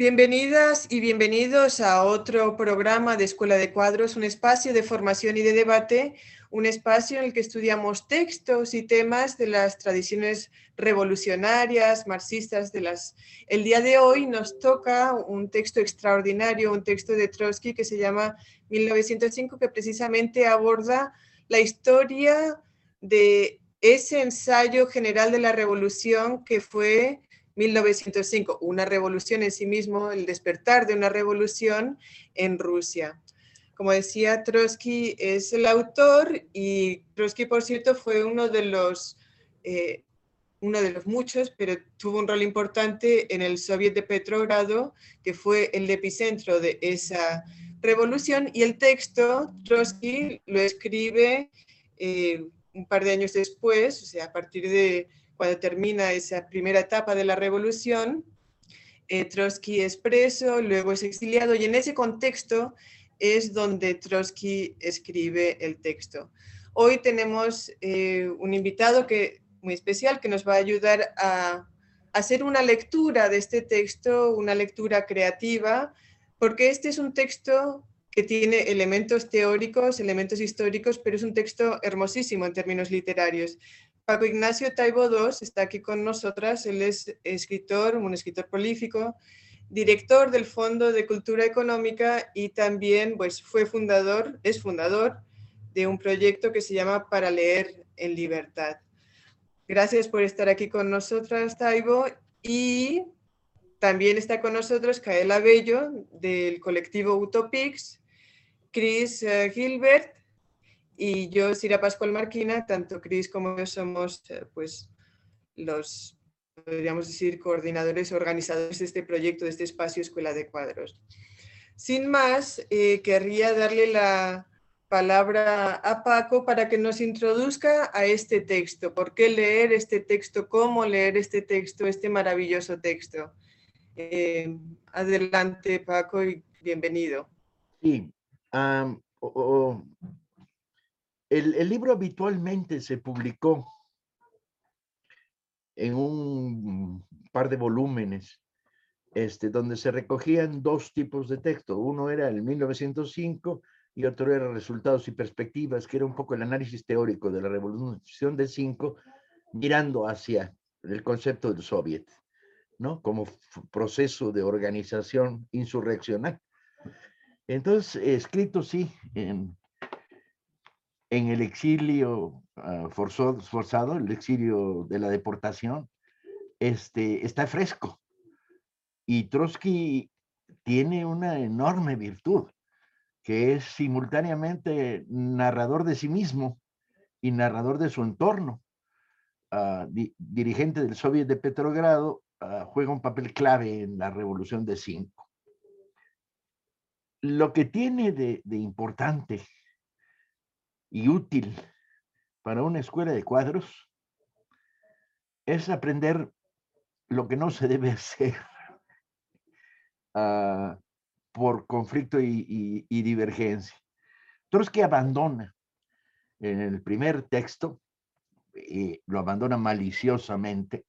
Bienvenidas y bienvenidos a otro programa de Escuela de Cuadros, un espacio de formación y de debate, un espacio en el que estudiamos textos y temas de las tradiciones revolucionarias, marxistas de las... El día de hoy nos toca un texto extraordinario, un texto de Trotsky que se llama 1905, que precisamente aborda la historia de ese ensayo general de la revolución que fue 1905, una revolución en sí mismo, el despertar de una revolución en Rusia. Como decía, Trotsky es el autor y Trotsky, por cierto, fue uno de los, eh, uno de los muchos, pero tuvo un rol importante en el Soviet de Petrogrado, que fue el epicentro de esa revolución. Y el texto, Trotsky lo escribe eh, un par de años después, o sea, a partir de cuando termina esa primera etapa de la revolución, eh, Trotsky es preso, luego es exiliado y en ese contexto es donde Trotsky escribe el texto. Hoy tenemos eh, un invitado que, muy especial que nos va a ayudar a hacer una lectura de este texto, una lectura creativa, porque este es un texto que tiene elementos teóricos, elementos históricos, pero es un texto hermosísimo en términos literarios. Paco Ignacio Taibo II está aquí con nosotras. Él es escritor, un escritor prolífico, director del Fondo de Cultura Económica y también pues, fue fundador, es fundador de un proyecto que se llama Para Leer en Libertad. Gracias por estar aquí con nosotras, Taibo. Y también está con nosotros Kaela Bello del colectivo Utopix, Chris eh, Gilbert y yo, Sira Pascual Marquina, tanto Cris como yo somos eh, pues, los, podríamos decir, coordinadores, organizadores de este proyecto, de este espacio Escuela de Cuadros. Sin más, eh, querría darle la palabra a Paco para que nos introduzca a este texto. ¿Por qué leer este texto? ¿Cómo leer este texto, este maravilloso texto? Eh, adelante, Paco, y bienvenido. Sí, el, libro habitualmente se publicó en un par de volúmenes, este, donde se recogían dos tipos de texto. Uno era el 1905 y otro era Resultados y Perspectivas, que era un poco el análisis teórico de la Revolución de Cinco, mirando hacia el concepto del soviet, ¿no? Como proceso de organización insurreccional. Entonces, escrito sí en en el exilio ah, forzado, el exilio de la deportación, este, está fresco. Y Trotsky tiene una enorme virtud, que es simultáneamente narrador de sí mismo y narrador de su entorno. Ah, dirigente del Soviet de Petrogrado, ah, juega un papel clave en la Revolución de Cinco. Lo que tiene de importante y útil para una escuela de cuadros es aprender lo que no se debe hacer uh, por conflicto y, y, divergencia. Trotsky abandona en el primer texto, y lo abandona maliciosamente,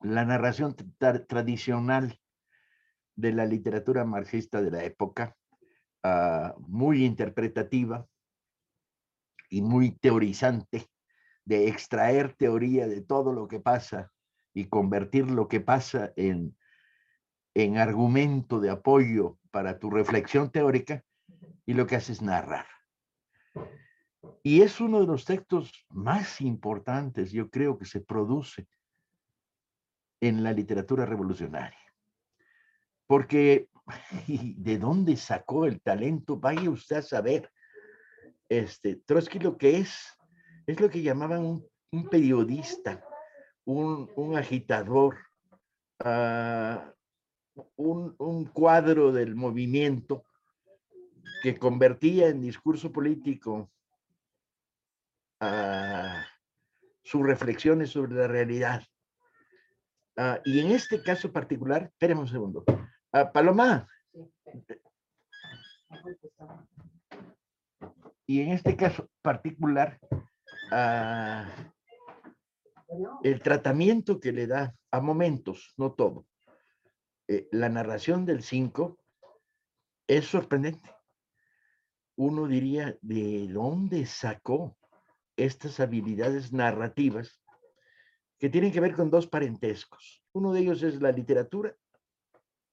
la narración tradicional de la literatura marxista de la época, uh, muy interpretativa, y muy teorizante de extraer teoría de todo lo que pasa y convertir lo que pasa en, en argumento de apoyo para tu reflexión teórica y lo que hace es narrar. Y es uno de los textos más importantes, yo creo, que se produce en la literatura revolucionaria. Porque, ¿de dónde sacó el talento? Vaya usted a saber este, Trotsky lo que es, es lo que llamaban un, periodista, un, agitador, ah, un, cuadro del movimiento que convertía en discurso político uh, sus reflexiones sobre la realidad. Ah, y en este caso particular, espérame un segundo. Paloma, y en este caso particular, ah, el tratamiento que le da a momentos, no todo, eh, la narración del 5 es sorprendente. Uno diría, ¿de dónde sacó estas habilidades narrativas que tienen que ver con dos parentescos? Uno de ellos es la literatura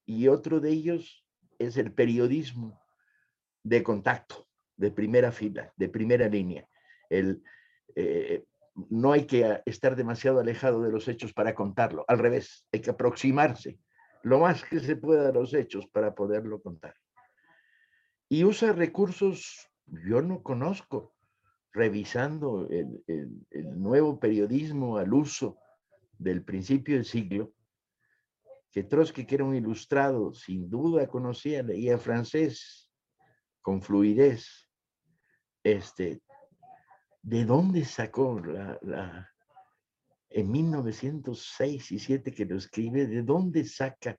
y otro de ellos es el periodismo de contacto, de primera fila, de primera línea. El, eh, no hay que estar demasiado alejado de los hechos para contarlo, al revés, hay que aproximarse lo más que se pueda a los hechos para poderlo contar. Y usa recursos, yo no conozco, revisando el, el nuevo periodismo al uso del principio del siglo, que Trotsky, que era un ilustrado, sin duda conocía, leía francés con fluidez. Este, ¿De dónde sacó la, la, en 1906 y 7 que lo escribe, ¿de dónde saca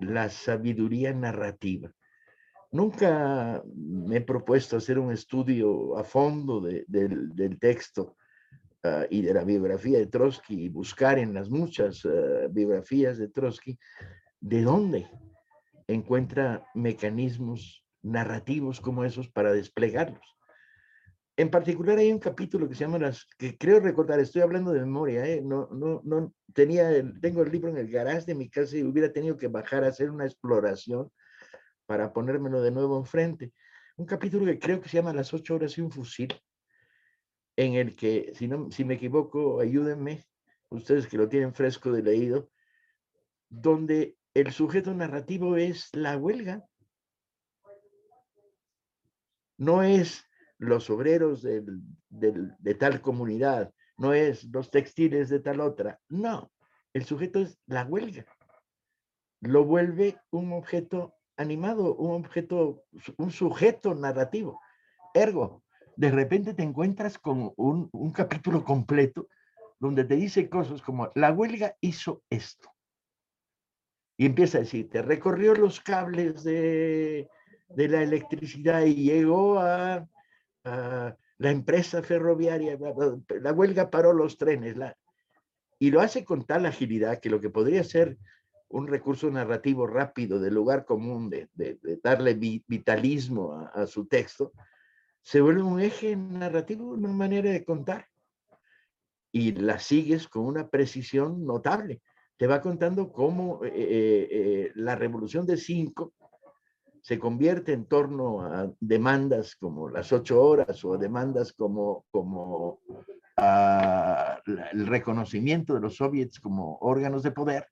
la sabiduría narrativa? Nunca me he propuesto hacer un estudio a fondo del texto ah, y de la biografía de Trotsky y buscar en las muchas ah, biografías de Trotsky de dónde encuentra mecanismos narrativos como esos para desplegarlos. En particular hay un capítulo que se llama las, que creo recordar, estoy hablando de memoria, ¿eh? no, no, no tenía, el, tengo el libro en el garage de mi casa y hubiera tenido que bajar a hacer una exploración para ponérmelo de nuevo enfrente. Un capítulo que creo que se llama Las ocho horas y un fusil, en el que, si, no, si me equivoco, ayúdenme, ustedes que lo tienen fresco de leído, donde el sujeto narrativo es la huelga. No es los obreros de tal comunidad, no es los textiles de tal otra. No, el sujeto es la huelga. Lo vuelve un objeto animado, un objeto, un sujeto narrativo. Ergo, de repente te encuentras con un, capítulo completo donde te dice cosas como, la huelga hizo esto. Y empieza a decirte, recorrió los cables de, de la electricidad y llegó a la empresa ferroviaria, la huelga paró los trenes, la, y lo hace con tal agilidad que lo que podría ser un recurso narrativo rápido del lugar común, de, darle vitalismo a, a, su texto, se vuelve un eje narrativo, una manera de contar. Y la sigues con una precisión notable. Te va contando cómo eh, eh, eh la revolución de cinco se convierte en torno a demandas como las ocho horas o demandas como, como uh, el reconocimiento de los soviets como órganos de poder,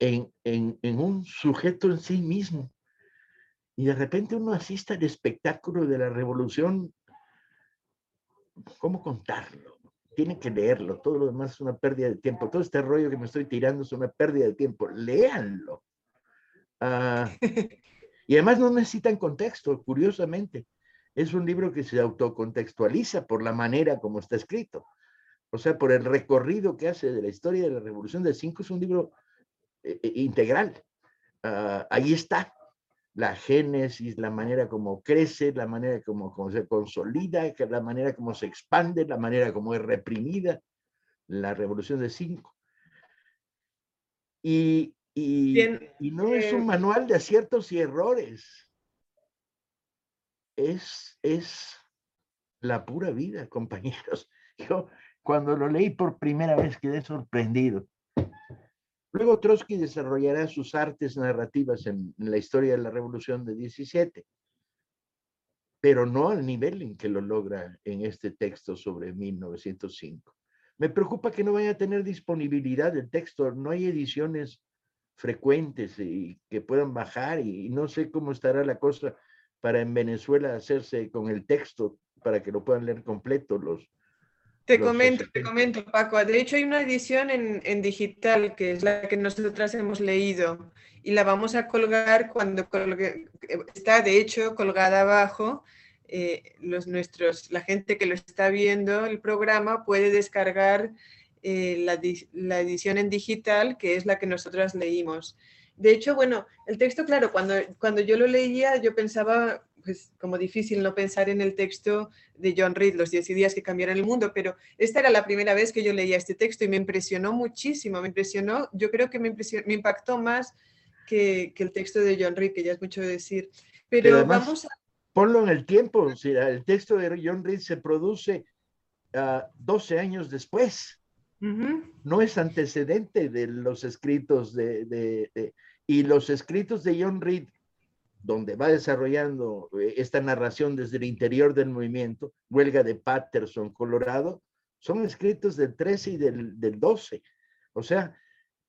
en, en, en, un sujeto en sí mismo. Y de repente uno asiste al espectáculo de la revolución. ¿Cómo contarlo? Tiene que leerlo. Todo lo demás es una pérdida de tiempo. Todo este rollo que me estoy tirando es una pérdida de tiempo. Léanlo. Uh, Y además no necesitan contexto, curiosamente. Es un libro que se autocontextualiza por la manera como está escrito. O sea, por el recorrido que hace de la historia de la Revolución del 5, es un libro eh, eh, integral. Uh, ahí está la génesis, la manera como crece, la manera como, se consolida, la manera como se expande, la manera como es reprimida la Revolución del 5. Y y, no es un eh, manual de aciertos y errores. Es, es la pura vida, compañeros. Yo cuando lo leí por primera vez quedé sorprendido. Luego Trotsky desarrollará sus artes narrativas en, en, la historia de la Revolución de 17, pero no al nivel en que lo logra en este texto sobre 1905. Me preocupa que no vaya a tener disponibilidad el texto, no hay ediciones frecuentes y que puedan bajar y no sé cómo estará la cosa para en Venezuela hacerse con el texto para que lo puedan leer completo los... Te comento, te comento, Paco. De hecho, hay una edición en, en, digital que es la que nosotras hemos leído y la vamos a colgar cuando colgue, está, de hecho, colgada abajo. Eh, los nuestros, la gente que lo está viendo el programa puede descargar eh, la, edición en digital, que es la que nosotras leímos. De hecho, bueno, el texto, claro, cuando, cuando yo lo leía, yo pensaba, pues, como difícil no pensar en el texto de John Reed, Los 10 días que cambiaron el mundo, pero esta era la primera vez que yo leía este texto y me impresionó muchísimo, me impresionó, yo creo que me, me impactó más que, que, el texto de John Reed, que ya es mucho decir. Pero, vamos a... Ponlo en el tiempo, o sea, el texto de John Reed se produce 12 ah, años después. No es antecedente de los escritos de, y los escritos de John Reed, donde va desarrollando eh, esta narración desde el interior del movimiento, huelga de Patterson, Colorado, son escritos del 13 y del, del 12. O sea,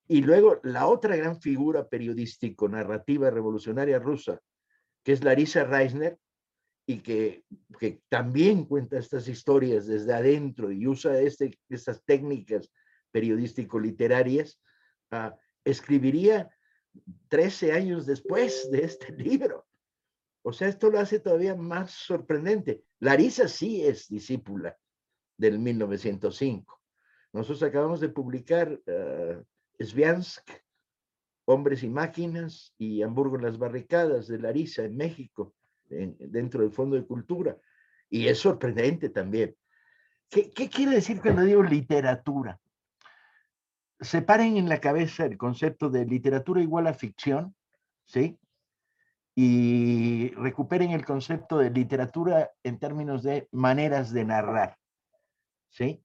y luego la otra gran figura periodístico-narrativa revolucionaria rusa, que es Larissa Reisner, y que, que, también cuenta estas historias desde adentro y usa este, estas técnicas periodístico-literarias, uh, escribiría 13 años después de este libro. O sea, esto lo hace todavía más sorprendente. Larisa sí es discípula del 1905. Nosotros acabamos de publicar uh, Sviansk, Hombres y Máquinas y Hamburgo en las Barricadas de Larisa en México dentro del Fondo de Cultura. Y es sorprendente también. ¿Qué, ¿Qué, quiere decir cuando digo literatura? Separen en la cabeza el concepto de literatura igual a ficción, ¿sí? Y recuperen el concepto de literatura en términos de maneras de narrar, ¿sí?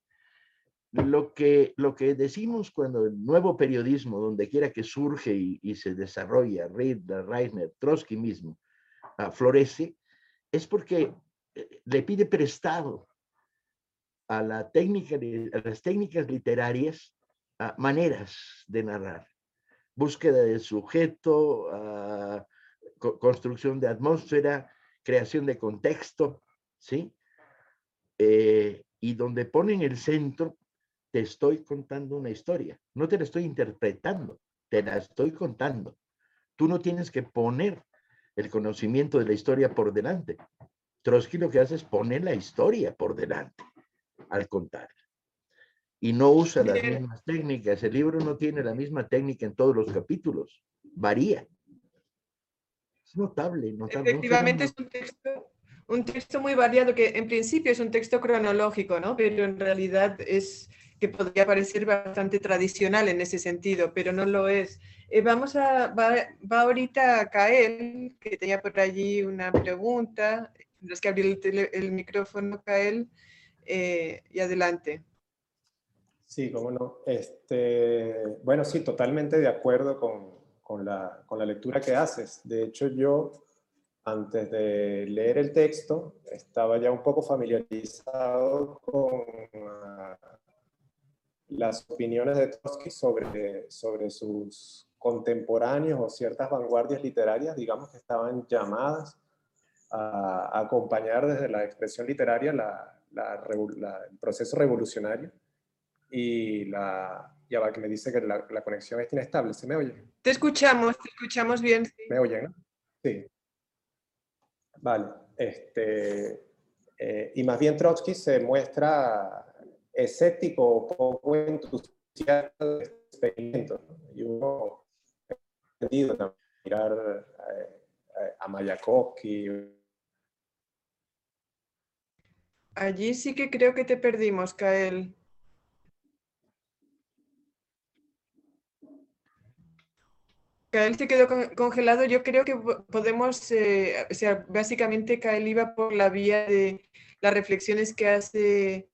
Lo que, lo que decimos cuando el nuevo periodismo, donde quiera que surge y, se desarrolla, Reed, Reisner, Trotsky mismo, florece, es porque eh, le pide prestado a, las técnicas literarias maneras de narrar. Búsqueda de sujeto, construcción de atmósfera, creación de contexto, ¿sí? Eh, y donde pone en el centro, te estoy contando una historia. No te la estoy interpretando, te la estoy contando. Tú no tienes que poner el conocimiento de la historia por delante. Trotsky lo que hace es poner la historia por delante al contar. Y no usa las mismas técnicas. El libro no tiene la misma técnica en todos los capítulos. Varía. Es notable. notable. Efectivamente es un texto, un texto muy variado que en principio es un texto cronológico, ¿no? Pero en realidad es que podría parecer bastante tradicional en ese sentido, pero no lo es. Eh, vamos a, va, va, ahorita Kael, que tenía por allí una pregunta. Tendrás que abrir el, el micrófono, Kael, eh, y adelante. Sí, cómo no. Este, bueno, sí, totalmente de acuerdo con, con, la, con la lectura que haces. De hecho, yo antes de leer el texto, estaba ya un poco familiarizado con las opiniones de Trotsky sobre, sobre sus contemporáneos o ciertas vanguardias literarias, digamos, que estaban llamadas a, acompañar desde la expresión literaria la, el proceso revolucionario. Y la, ya va, que me dice que la, conexión es inestable. ¿Se me oye? Te escuchamos, te escuchamos bien. ¿Me oyen? No? Sí. Vale. Este, eh, y más bien Trotsky se muestra escéptico o poco entusiasta del experimento. Y uno ha a mirar eh, a Mayakovsky. Allí sí que creo que te perdimos, Kael. Kael se quedó congelado. Yo creo que podemos, eh, o sea, básicamente Kael iba por la vía de las reflexiones que hace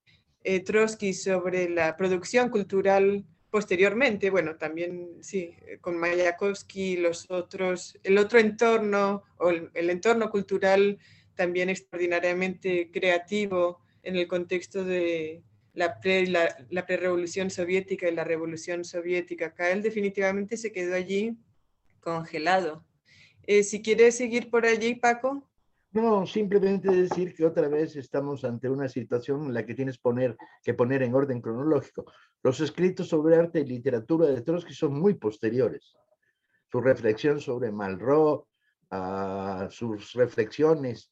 eh, Trotsky sobre la producción cultural posteriormente, bueno, también sí, eh, con Mayakovsky, los otros, el otro entorno o el, entorno cultural también extraordinariamente creativo en el contexto de la, pre, la, la prerevolución soviética y la revolución soviética. Kael definitivamente se quedó allí congelado. Eh, si quieres seguir por allí, Paco. No, simplemente decir que otra vez estamos ante una situación en la que tienes poner, que poner en orden cronológico. Los escritos sobre arte y literatura de Trotsky son muy posteriores. Su reflexión sobre Malraux, uh, sus reflexiones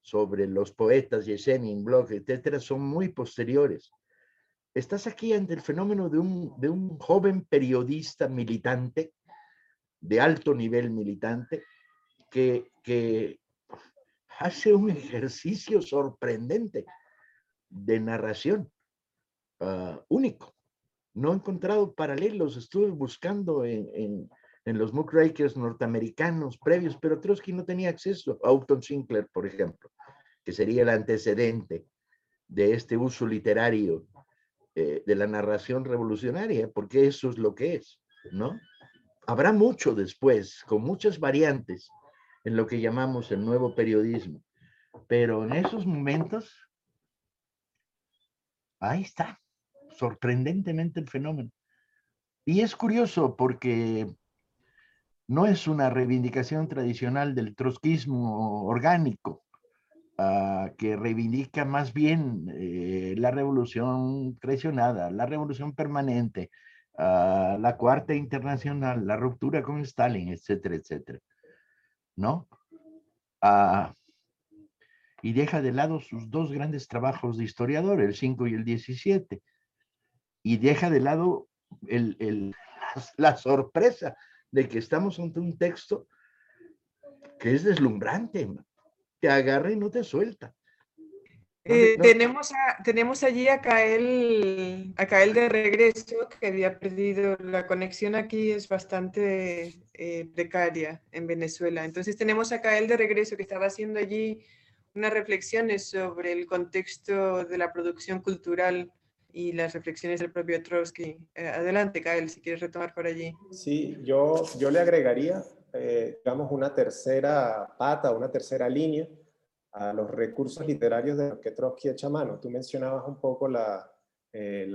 sobre los poetas, Yesenin, Bloch, etcétera, son muy posteriores. Estás aquí ante el fenómeno de un, de un joven periodista militante, de alto nivel militante, que, que hace un ejercicio sorprendente de narración ah, único. No he encontrado paralelos, estuve buscando en, en, en los muckrakers norteamericanos previos, pero Trotsky no tenía acceso a Upton Sinclair, por ejemplo, que sería el antecedente de este uso literario eh, de la narración revolucionaria, porque eso es lo que es, ¿no? Habrá mucho después, con muchas variantes, en lo que llamamos el nuevo periodismo, pero en esos momentos, ahí está, sorprendentemente el fenómeno. Y es curioso porque no es una reivindicación tradicional del trotskismo orgánico, uh, que reivindica más bien eh, la revolución traicionada, la revolución permanente, uh, la cuarta internacional, la ruptura con Stalin, etcétera, etcétera. ¿No? Uh, y deja de lado sus dos grandes trabajos de historiador, el 5 y el 17, y deja de lado el, el, la sorpresa de que estamos ante un texto que es deslumbrante te agarra y no te suelta. Eh, tenemos, tenemos allí a Kael, a Kael de regreso, que había perdido la conexión aquí, es bastante eh, precaria en Venezuela. Entonces tenemos a Kael de regreso, que estaba haciendo allí unas reflexiones sobre el contexto de la producción cultural y las reflexiones del propio Trotsky. Eh, adelante, Kael, si quieres retomar por allí. Sí, yo, yo le agregaría eh, digamos, una tercera pata, una tercera línea a los recursos literarios de los que Trotsky echa mano. Tú mencionabas un poco la, eh,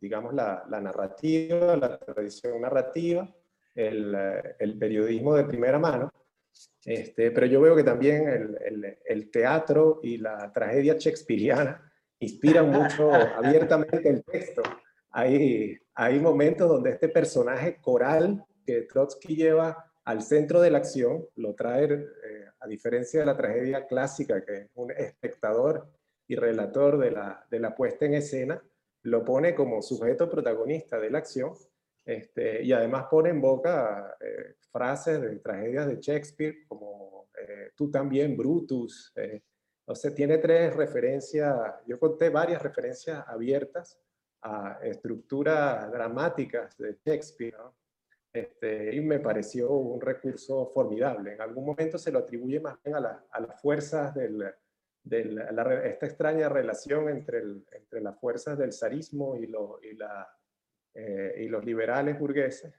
digamos, la, narrativa, la tradición narrativa, el, el, periodismo de primera mano, este, pero yo veo que también el, el, el teatro y la tragedia shakespeariana inspiran mucho abiertamente el texto. Hay, hay momentos donde este personaje coral que Trotsky lleva al centro de la acción, lo trae, eh, a diferencia de la tragedia clásica, que es un espectador y relator de la, de la puesta en escena, lo pone como sujeto protagonista de la acción este, y además pone en boca eh, frases de tragedias de Shakespeare como eh, tú también, Brutus. o sea, tiene tres referencias, yo conté varias referencias abiertas a estructuras dramáticas de Shakespeare, ¿no? Este, y me pareció un recurso formidable. En algún momento se lo atribuye más bien a, las fuerzas del, esta extraña relación entre, entre las fuerzas del zarismo y, y, la, eh, y los liberales burgueses,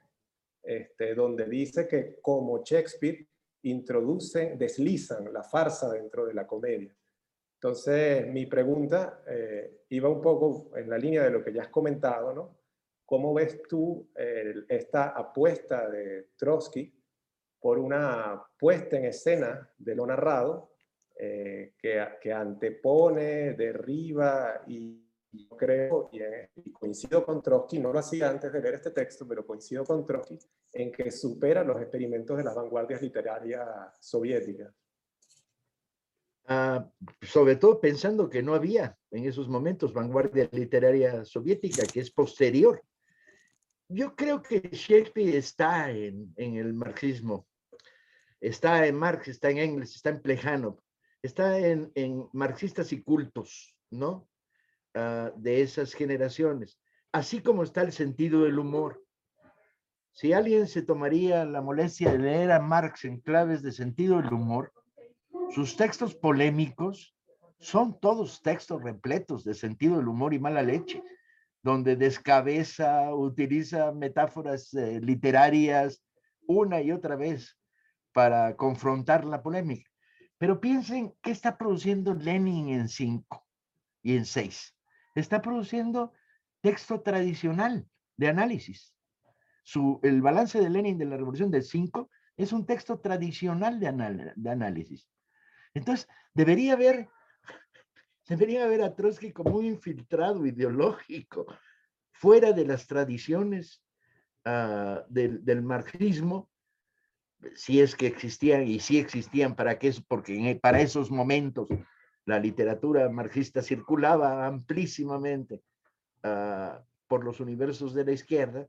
este, donde dice que como Shakespeare introducen, deslizan la farsa dentro de la comedia. Entonces, mi pregunta eh, iba un poco en la línea de lo que ya has comentado, ¿no? ¿Cómo ves tú esta apuesta de Trotsky por una puesta en escena de lo narrado eh, que, que, antepone, derriba y, creo, y, coincido con Trotsky, no lo hacía antes de ver este texto, pero coincido con Trotsky en que supera los experimentos de las vanguardias literarias soviéticas. Ah, sobre todo pensando que no había en esos momentos vanguardia literaria soviética, que es posterior yo creo que Shakespeare está en, el marxismo, está en Marx, está en Engels, está en Plejano, está en, marxistas y cultos, ¿no? Ah, de esas generaciones, así como está el sentido del humor. Si alguien se tomaría la molestia de leer a Marx en claves de sentido del humor, sus textos polémicos son todos textos repletos de sentido del humor y mala leche donde descabeza, utiliza metáforas eh, literarias una y otra vez para confrontar la polémica. Pero piensen qué está produciendo Lenin en 5 y en 6. Está produciendo texto tradicional de análisis. Su, el balance de Lenin de la Revolución del 5 es un texto tradicional de, de análisis. Entonces, debería haber Debería a Trotsky como un infiltrado ideológico, fuera de las tradiciones uh, del, marxismo, si es que existían y si existían, para qué, porque para esos momentos la literatura marxista circulaba amplísimamente uh, por los universos de la izquierda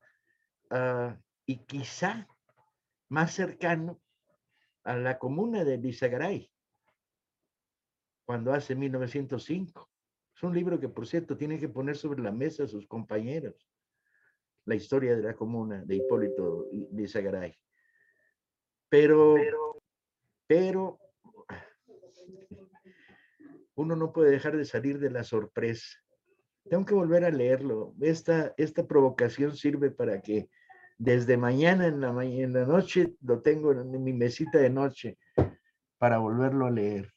uh, y quizá más cercano a la comuna de Garay cuando hace 1905. Es un libro que, por cierto, tiene que poner sobre la mesa a sus compañeros. La historia de la comuna de Hipólito de Zagaray. Pero, pero, uno no puede dejar de salir de la sorpresa. Tengo que volver a leerlo. Esta, esta provocación sirve para que desde mañana en la, en la noche lo tengo en mi mesita de noche para volverlo a leer.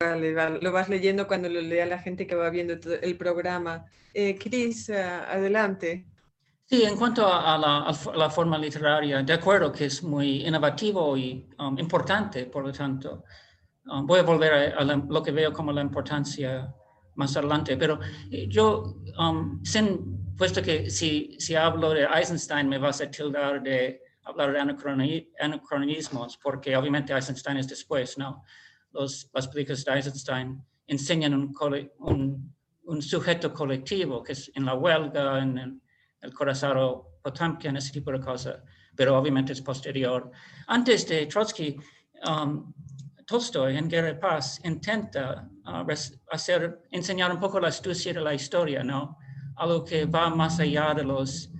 Vale, vale, lo vas leyendo cuando lo lea la gente que va viendo todo el programa. Eh, Cris, uh, adelante. Sí, en cuanto a la, a la, forma literaria, de acuerdo que es muy innovativo y um, importante, por lo tanto, um, voy a volver a, a lo que veo como la importancia más adelante, pero eh, yo, um, sin, puesto que si, si hablo de Eisenstein me vas a tildar de hablar de anacronismos, porque obviamente Eisenstein es después, ¿no? Los, las películas de Eisenstein enseñan un, un, un sujeto colectivo, que es en la huelga, en el, corazón Potamkin, ese tipo de cosas, pero obviamente es posterior. Antes de Trotsky, um, Tolstoy en Guerra y Paz intenta uh, hacer, enseñar un poco la astucia de la historia, ¿no? Algo que va más allá de los,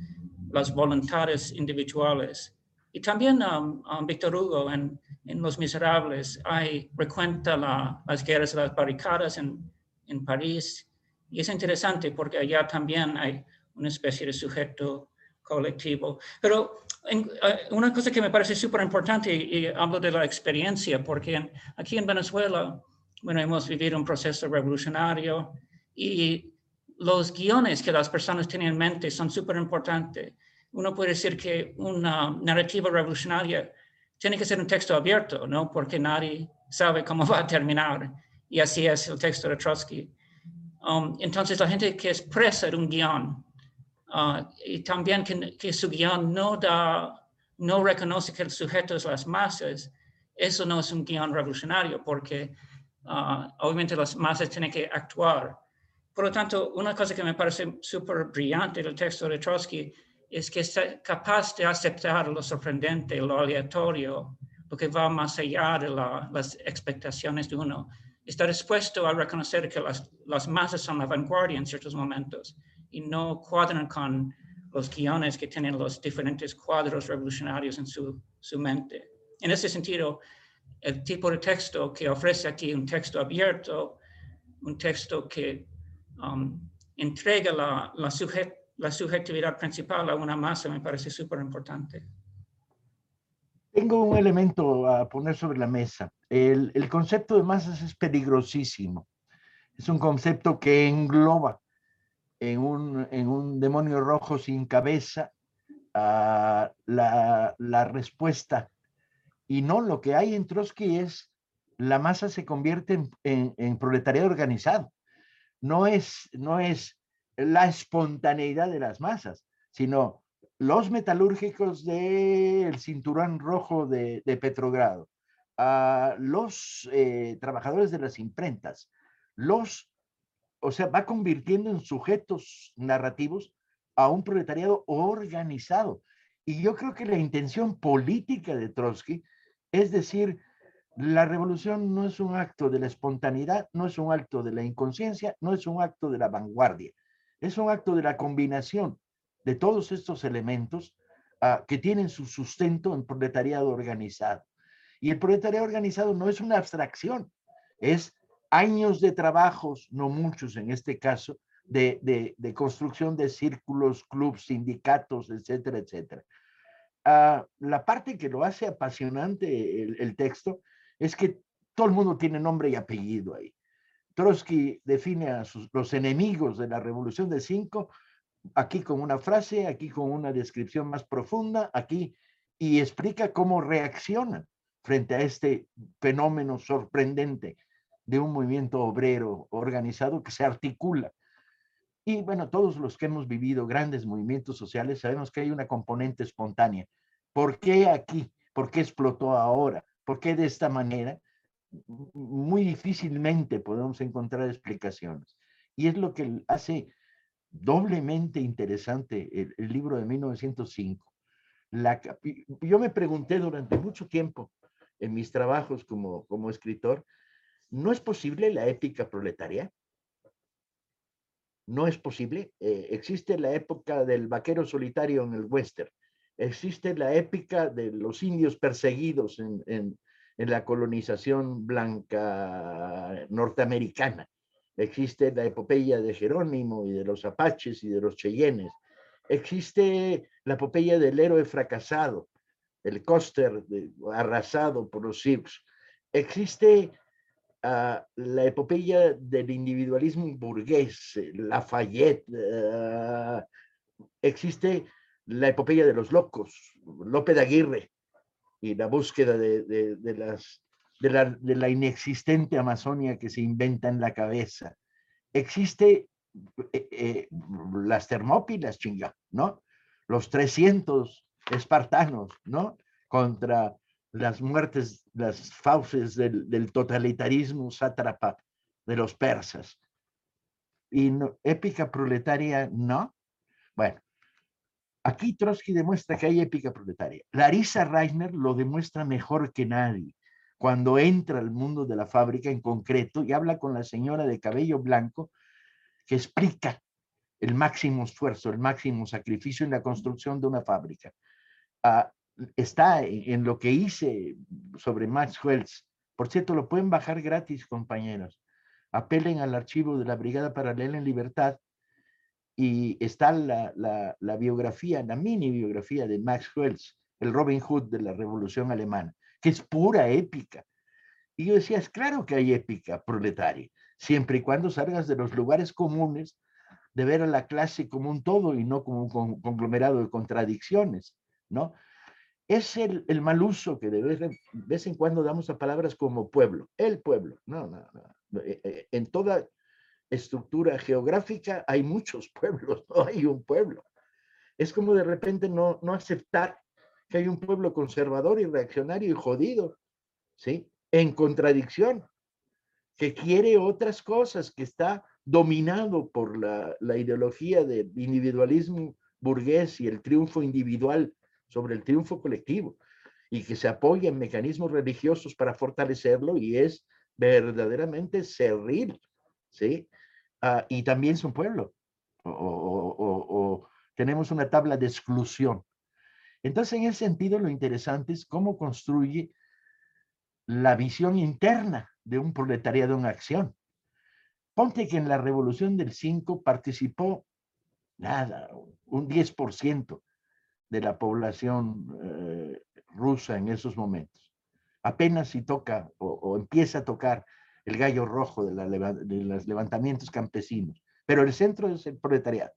las voluntades individuales. Y también um, um, Víctor Hugo en, en, Los Miserables hay, recuenta la, las guerras de las barricadas en, en París. Y es interesante porque allá también hay una especie de sujeto colectivo. Pero en, uh, una cosa que me parece súper importante, y, hablo de la experiencia, porque en, aquí en Venezuela, bueno, hemos vivido un proceso revolucionario y los guiones que las personas tienen en mente son súper importantes. Uno puede decir que una narrativa revolucionaria tiene que ser un texto abierto, ¿no? Porque nadie sabe cómo va a terminar. Y así es el texto de Trotsky. Um, entonces, la gente que expresa un guion Uh, y también que, su guion no, da, no reconoce que el sujeto es las masas, eso no es un guion revolucionario porque uh, obviamente las masas tienen que actuar. Por lo tanto, una cosa que me parece súper brillante del texto de Trotsky es que es capaz de aceptar lo sorprendente, lo aleatorio, lo que va más allá de la, las expectaciones de uno. Está dispuesto a reconocer que las, las masas son la vanguardia en ciertos momentos y no cuadran con los guiones que tienen los diferentes cuadros revolucionarios en su, su mente. En ese sentido, el tipo de texto que ofrece aquí, un texto abierto, un texto que um, entrega la, la, sujet, la, subjetividad principal a una masa, me parece súper importante. Tengo un elemento a poner sobre la mesa. El, el concepto de masas es peligrosísimo. Es un concepto que engloba en un, en un demonio rojo sin cabeza a la, la, respuesta. Y no, lo que hay en Trotsky es la masa se convierte en, en, en proletariado organizado. No es, no es la espontaneidad de las masas, sino los metalúrgicos del cinturón rojo de, de Petrogrado, a los eh, trabajadores de las imprentas, los o sea, va convirtiendo en sujetos narrativos a un proletariado organizado. Y yo creo que la intención política de Trotsky es decir, la revolución no es un acto de la espontaneidad, no es un acto de la inconsciencia, no es un acto de la vanguardia, es un acto de la combinación de todos estos elementos uh, que tienen su sustento en proletariado organizado. Y el proletariado organizado no es una abstracción, es años de trabajos, no muchos en este caso, de, de, de construcción de círculos, clubs, sindicatos, etcétera, etcétera. Uh, la parte que lo hace apasionante el, el, texto es que todo el mundo tiene nombre y apellido ahí. Trotsky define a sus, los enemigos de la Revolución de Cinco, aquí con una frase, aquí con una descripción más profunda, aquí, y explica cómo reaccionan frente a este fenómeno sorprendente de un movimiento obrero organizado que se articula. Y bueno, todos los que hemos vivido grandes movimientos sociales sabemos que hay una componente espontánea. ¿Por qué aquí? ¿Por qué explotó ahora? ¿Por qué de esta manera? Muy difícilmente podemos encontrar explicaciones. Y es lo que hace doblemente interesante el, libro de 1905. La, yo me pregunté durante mucho tiempo en mis trabajos como, como escritor, ¿No es posible la épica proletaria? No es posible. Eh, existe la época del vaquero solitario en el western. Existe la épica de los indios perseguidos en, en la colonización blanca norteamericana. Existe la epopeya de Jerónimo y de los apaches y de los cheyennes. Existe la epopeya del héroe fracasado, el coster arrasado por los Sioux. Existe ah, la epopeya del individualismo burgués, Lafayette. Uh, existe la epopeya de los locos, López de Aguirre y la búsqueda de, las, de, la, de la inexistente Amazonia que se inventa en la cabeza. Existe eh, eh, las termópilas, chinga, ¿no? Los 300 espartanos, ¿no? Contra las muertes, las fauces del, totalitarismo sátrapa de los persas. Y épica proletaria, ¿no? Bueno, aquí Trotsky demuestra que hay épica proletaria. Larissa Reisner lo demuestra mejor que nadie cuando entra al mundo de la fábrica en concreto y habla con la señora de cabello blanco que explica el máximo esfuerzo, el máximo sacrificio en la construcción de una fábrica. Está en, lo que hice sobre Max Wells. Por cierto, lo pueden bajar gratis, compañeros. Apelen al archivo de la Brigada Paralela en Libertad y está la biografía, la mini biografía de Max Wells, el Robin Hood de la Revolución Alemana, que es pura épica. Y yo decía, es claro que hay épica proletaria siempre y cuando salgas de los lugares comunes de ver a la clase como un todo y no como un conglomerado de contradicciones, ¿no? Es el, mal uso que de vez, en cuando damos a palabras como pueblo, el pueblo, no, no, no. Eh, eh, en toda estructura geográfica hay muchos pueblos, no hay un pueblo. Es como de repente no, no aceptar que hay un pueblo conservador y reaccionario y jodido, ¿sí? En contradicción que quiere otras cosas, que está dominado por la, ideología del individualismo burgués y el triunfo individual sobre el triunfo colectivo, y que se apoya en mecanismos religiosos para fortalecerlo y es verdaderamente servil, ¿sí? Ah, y también su pueblo, o tenemos una tabla de exclusión. Entonces, en ese sentido, lo interesante es cómo construye la visión interna de un proletariado en acción. Ponte que en la revolución del 5 participó nada, un 10% de la población eh, rusa en esos momentos. Apenas si toca o, empieza a tocar el gallo rojo de, de los levantamientos campesinos. Pero el centro es el proletariado,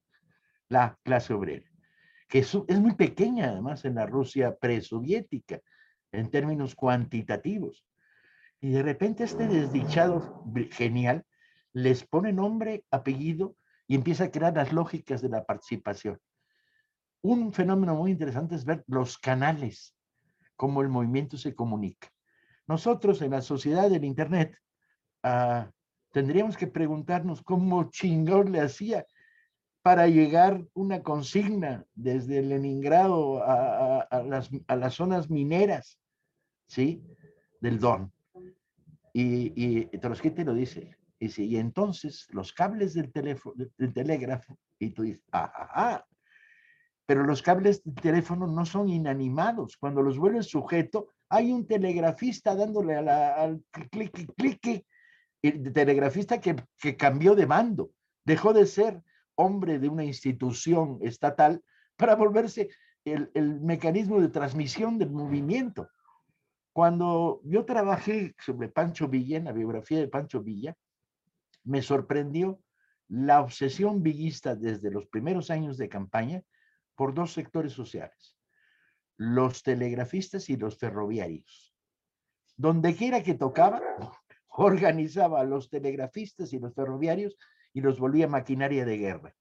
la clase obrera, que es, es muy pequeña además en la Rusia presoviética en términos cuantitativos. Y de repente este desdichado genial les pone nombre, apellido y empieza a crear las lógicas de la participación. Un fenómeno muy interesante es ver los canales, cómo el movimiento se comunica. Nosotros en la sociedad del Internet ah, tendríamos que preguntarnos cómo chingón le hacía para llegar una consigna desde Leningrado a, las, a las zonas mineras, ¿sí? Del Don. Y, y Trotsky lo dice. Dice, y entonces los cables del, teléfono, del telégrafo, y tú dices, ajá, pero los cables del teléfono no son inanimados. Cuando los vuelve sujeto, hay un telegrafista dándole a la, al clique, clique, el telegrafista que, que cambió de mando, dejó de ser hombre de una institución estatal para volverse el, el mecanismo de transmisión del movimiento. Cuando yo trabajé sobre Pancho Villa, en la biografía de Pancho Villa, me sorprendió la obsesión villista desde los primeros años de campaña por dos sectores sociales, los telegrafistas y los ferroviarios. Donde quiera que tocaba, organizaba a los telegrafistas y los ferroviarios y los volvía maquinaria de guerra.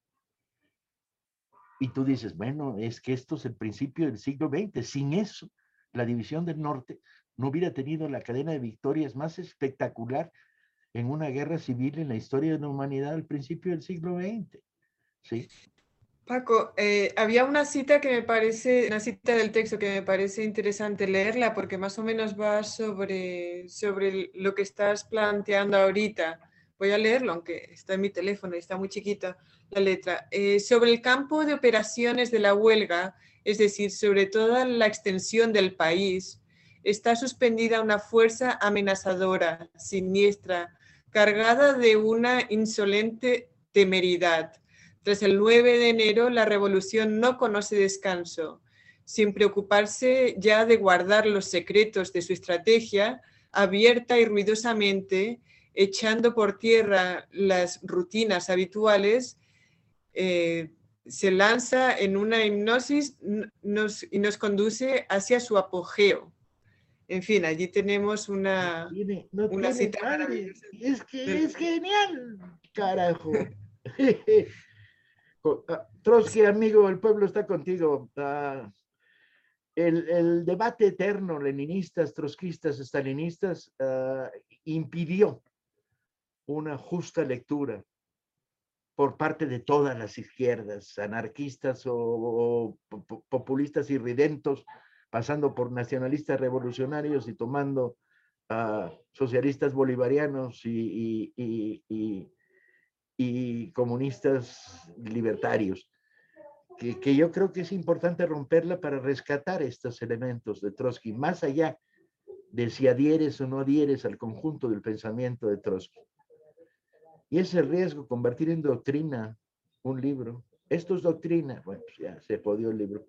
Y tú dices, bueno, es que esto es el principio del siglo XX. Sin eso, la división del norte no hubiera tenido la cadena de victorias más espectacular en una guerra civil en la historia de la humanidad al principio del siglo XX. ¿sí? Paco, eh, había una cita que me parece, una cita del texto que me parece interesante leerla porque más o menos va sobre, sobre lo que estás planteando ahorita. Voy a leerlo, aunque está en mi teléfono y está muy chiquita la letra. Eh, sobre el campo de operaciones de la huelga, es decir, sobre toda la extensión del país, está suspendida una fuerza amenazadora, siniestra, cargada de una insolente temeridad tras el 9 de enero, la revolución no conoce descanso. Sin preocuparse ya de guardar los secretos de su estrategia, abierta y ruidosamente, echando por tierra las rutinas habituales, eh, se lanza en una hipnosis y nos conduce hacia su apogeo. En fin, allí tenemos una, una cita Es que es genial, carajo. Ah, Trotsky, amigo, el pueblo está contigo. Ah, el, debate eterno, leninistas, trotskistas, stalinistas, ah, impidió una justa lectura por parte de todas las izquierdas, anarquistas o, populistas irridentos, pasando por nacionalistas revolucionarios y tomando socialistas bolivarianos y comunistas libertarios, que, yo creo que es importante romperla para rescatar estos elementos de Trotsky, más allá de si adhieres o no adhieres al conjunto del pensamiento de Trotsky. Y ese riesgo, convertir en doctrina un libro. Esto es doctrina, bueno, pues ya se podió el libro.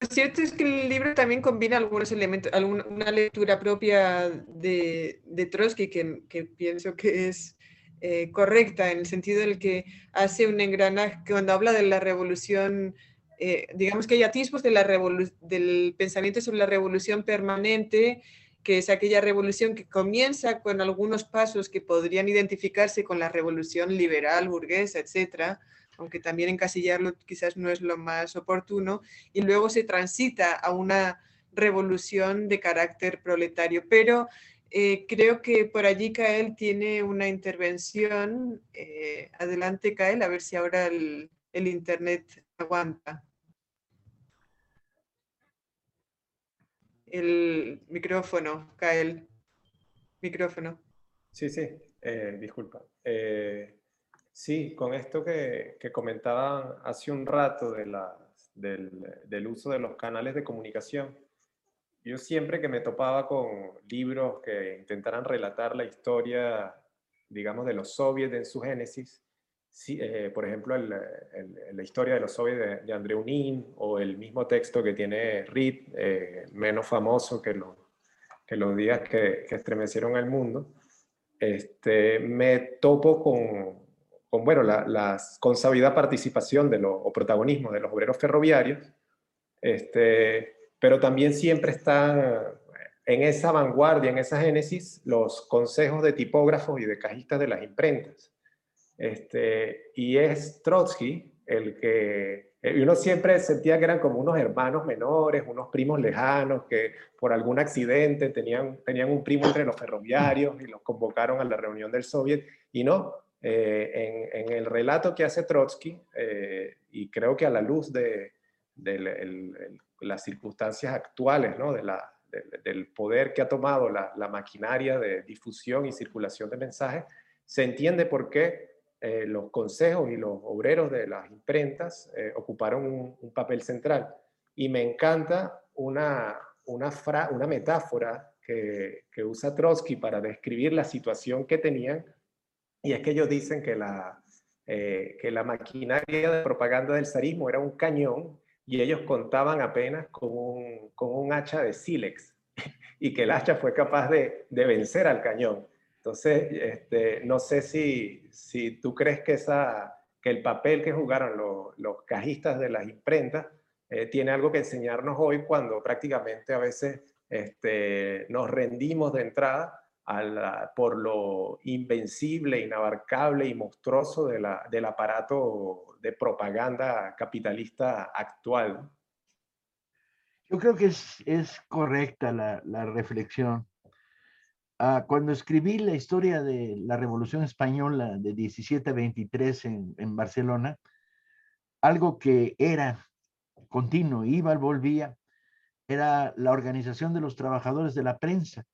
Lo cierto es que el libro también combina algunos elementos, alguna, una lectura propia de, de Trotsky que, que, pienso que es eh, correcta, en el sentido del que hace un engranaje, cuando habla de la revolución, eh, digamos que hay atisbos de la del pensamiento sobre la revolución permanente, que es aquella revolución que comienza con algunos pasos que podrían identificarse con la revolución liberal, burguesa, etcétera, aunque también encasillarlo quizás no es lo más oportuno, y luego se transita a una revolución de carácter proletario. Pero eh, creo que por allí Kael tiene una intervención. Eh, adelante, Kael, a ver si ahora el, Internet aguanta. El micrófono, Kael. Micrófono. Sí, sí, eh, disculpa. sí, con esto que, que, comentaban hace un rato de del, del uso de los canales de comunicación, yo siempre que me topaba con libros que intentaran relatar la historia, digamos, de los soviets en su génesis, eh, por ejemplo, la historia de los soviets de, de André Unin o el mismo texto que tiene Reed, eh, menos famoso que, que los días que, estremecieron el mundo, este, me topo con, con bueno, la, la consabida participación de o protagonismo de los obreros ferroviarios, este, pero también siempre está en esa vanguardia, en esa génesis, los consejos de tipógrafos y de cajistas de las imprentas. Este, y es Trotsky el que, y uno siempre sentía que eran como unos hermanos menores, unos primos lejanos, que por algún accidente tenían, tenían un primo entre los ferroviarios y los convocaron a la reunión del Soviet, y no, eh, en, el relato que hace Trotsky, eh, y creo que a la luz de, del las circunstancias actuales ¿no? de la, del poder que ha tomado la, maquinaria de difusión y circulación de mensajes, se entiende por qué eh, los consejos y los obreros de las imprentas eh, ocuparon un, papel central. Y me encanta una, una, una metáfora que, que, usa Trotsky para describir la situación que tenían, y es que ellos dicen que la, eh, que la maquinaria de propaganda del zarismo era un cañón y ellos contaban apenas con un, con un hacha de sílex y que el hacha fue capaz de, de vencer al cañón. Entonces, este, no sé si, si tú crees que, esa, que el papel que jugaron los, los cajistas de las imprentas eh, tiene algo que enseñarnos hoy cuando prácticamente a veces este, nos rendimos de entrada por lo invencible, inabarcable y monstruoso de del aparato propaganda capitalista actual. Yo creo que es, es correcta la, la reflexión. Ah, cuando escribí la historia de la Revolución Española de 17 a 23 en, en Barcelona, algo que era continuo, iba, volvía, era la organización de los trabajadores de la prensa,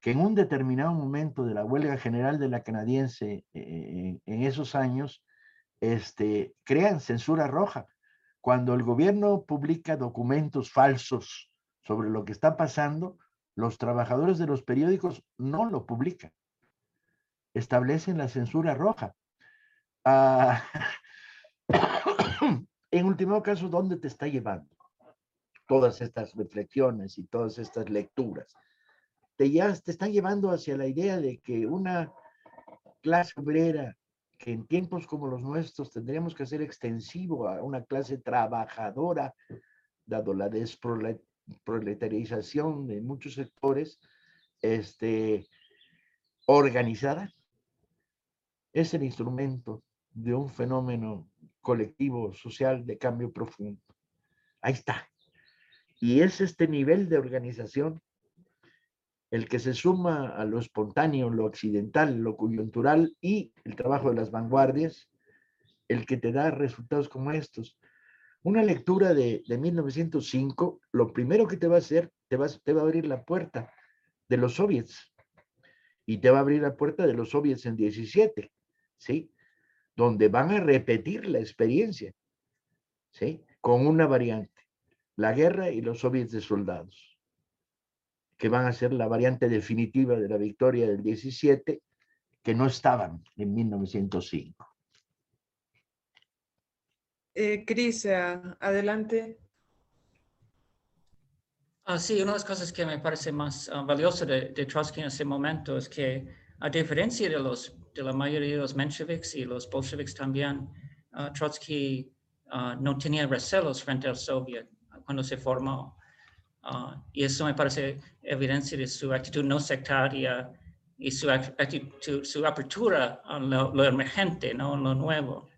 que en un determinado momento de la huelga general de la canadiense eh, en esos años, este, crean censura roja. Cuando el gobierno publica documentos falsos sobre lo que está pasando, los trabajadores de los periódicos no lo publican. Establecen la censura roja. Ah, en último caso, ¿dónde te está llevando todas estas reflexiones y todas estas lecturas? Te, ya, te están llevando hacia la idea de que una clase obrera que en tiempos como los nuestros tendríamos que hacer extensivo a una clase trabajadora, dado la desproletarización de muchos sectores, este, organizada, es el instrumento de un fenómeno colectivo social de cambio profundo. Ahí está. Y es este nivel de organización el que se suma a lo espontáneo, lo accidental, lo coyuntural y el trabajo de las vanguardias, el que te da resultados como estos. Una lectura de, 1905, lo primero que te va a hacer, te va, te va a abrir la puerta de los soviets y te va a abrir la puerta de los soviets en 17, ¿sí? donde van a repetir la experiencia, ¿sí? Con una variante, la guerra y los soviets de soldados, que van a ser la variante definitiva de la victoria del 17, que no estaban en 1905. Eh, Cris, eh, adelante. Ah, sí, una de las cosas que me parece más uh, valiosa de, de Trotsky en ese momento es que, a diferencia de los de la mayoría de los mencheviks y los bolcheviks también, uh, Trotsky uh, no tenía recelos frente al soviet cuando se formó. Uh, y eso me parece evidencia de su actitud no sectaria y su actitud, su apertura a lo, emergente, ¿no? lo nuevo.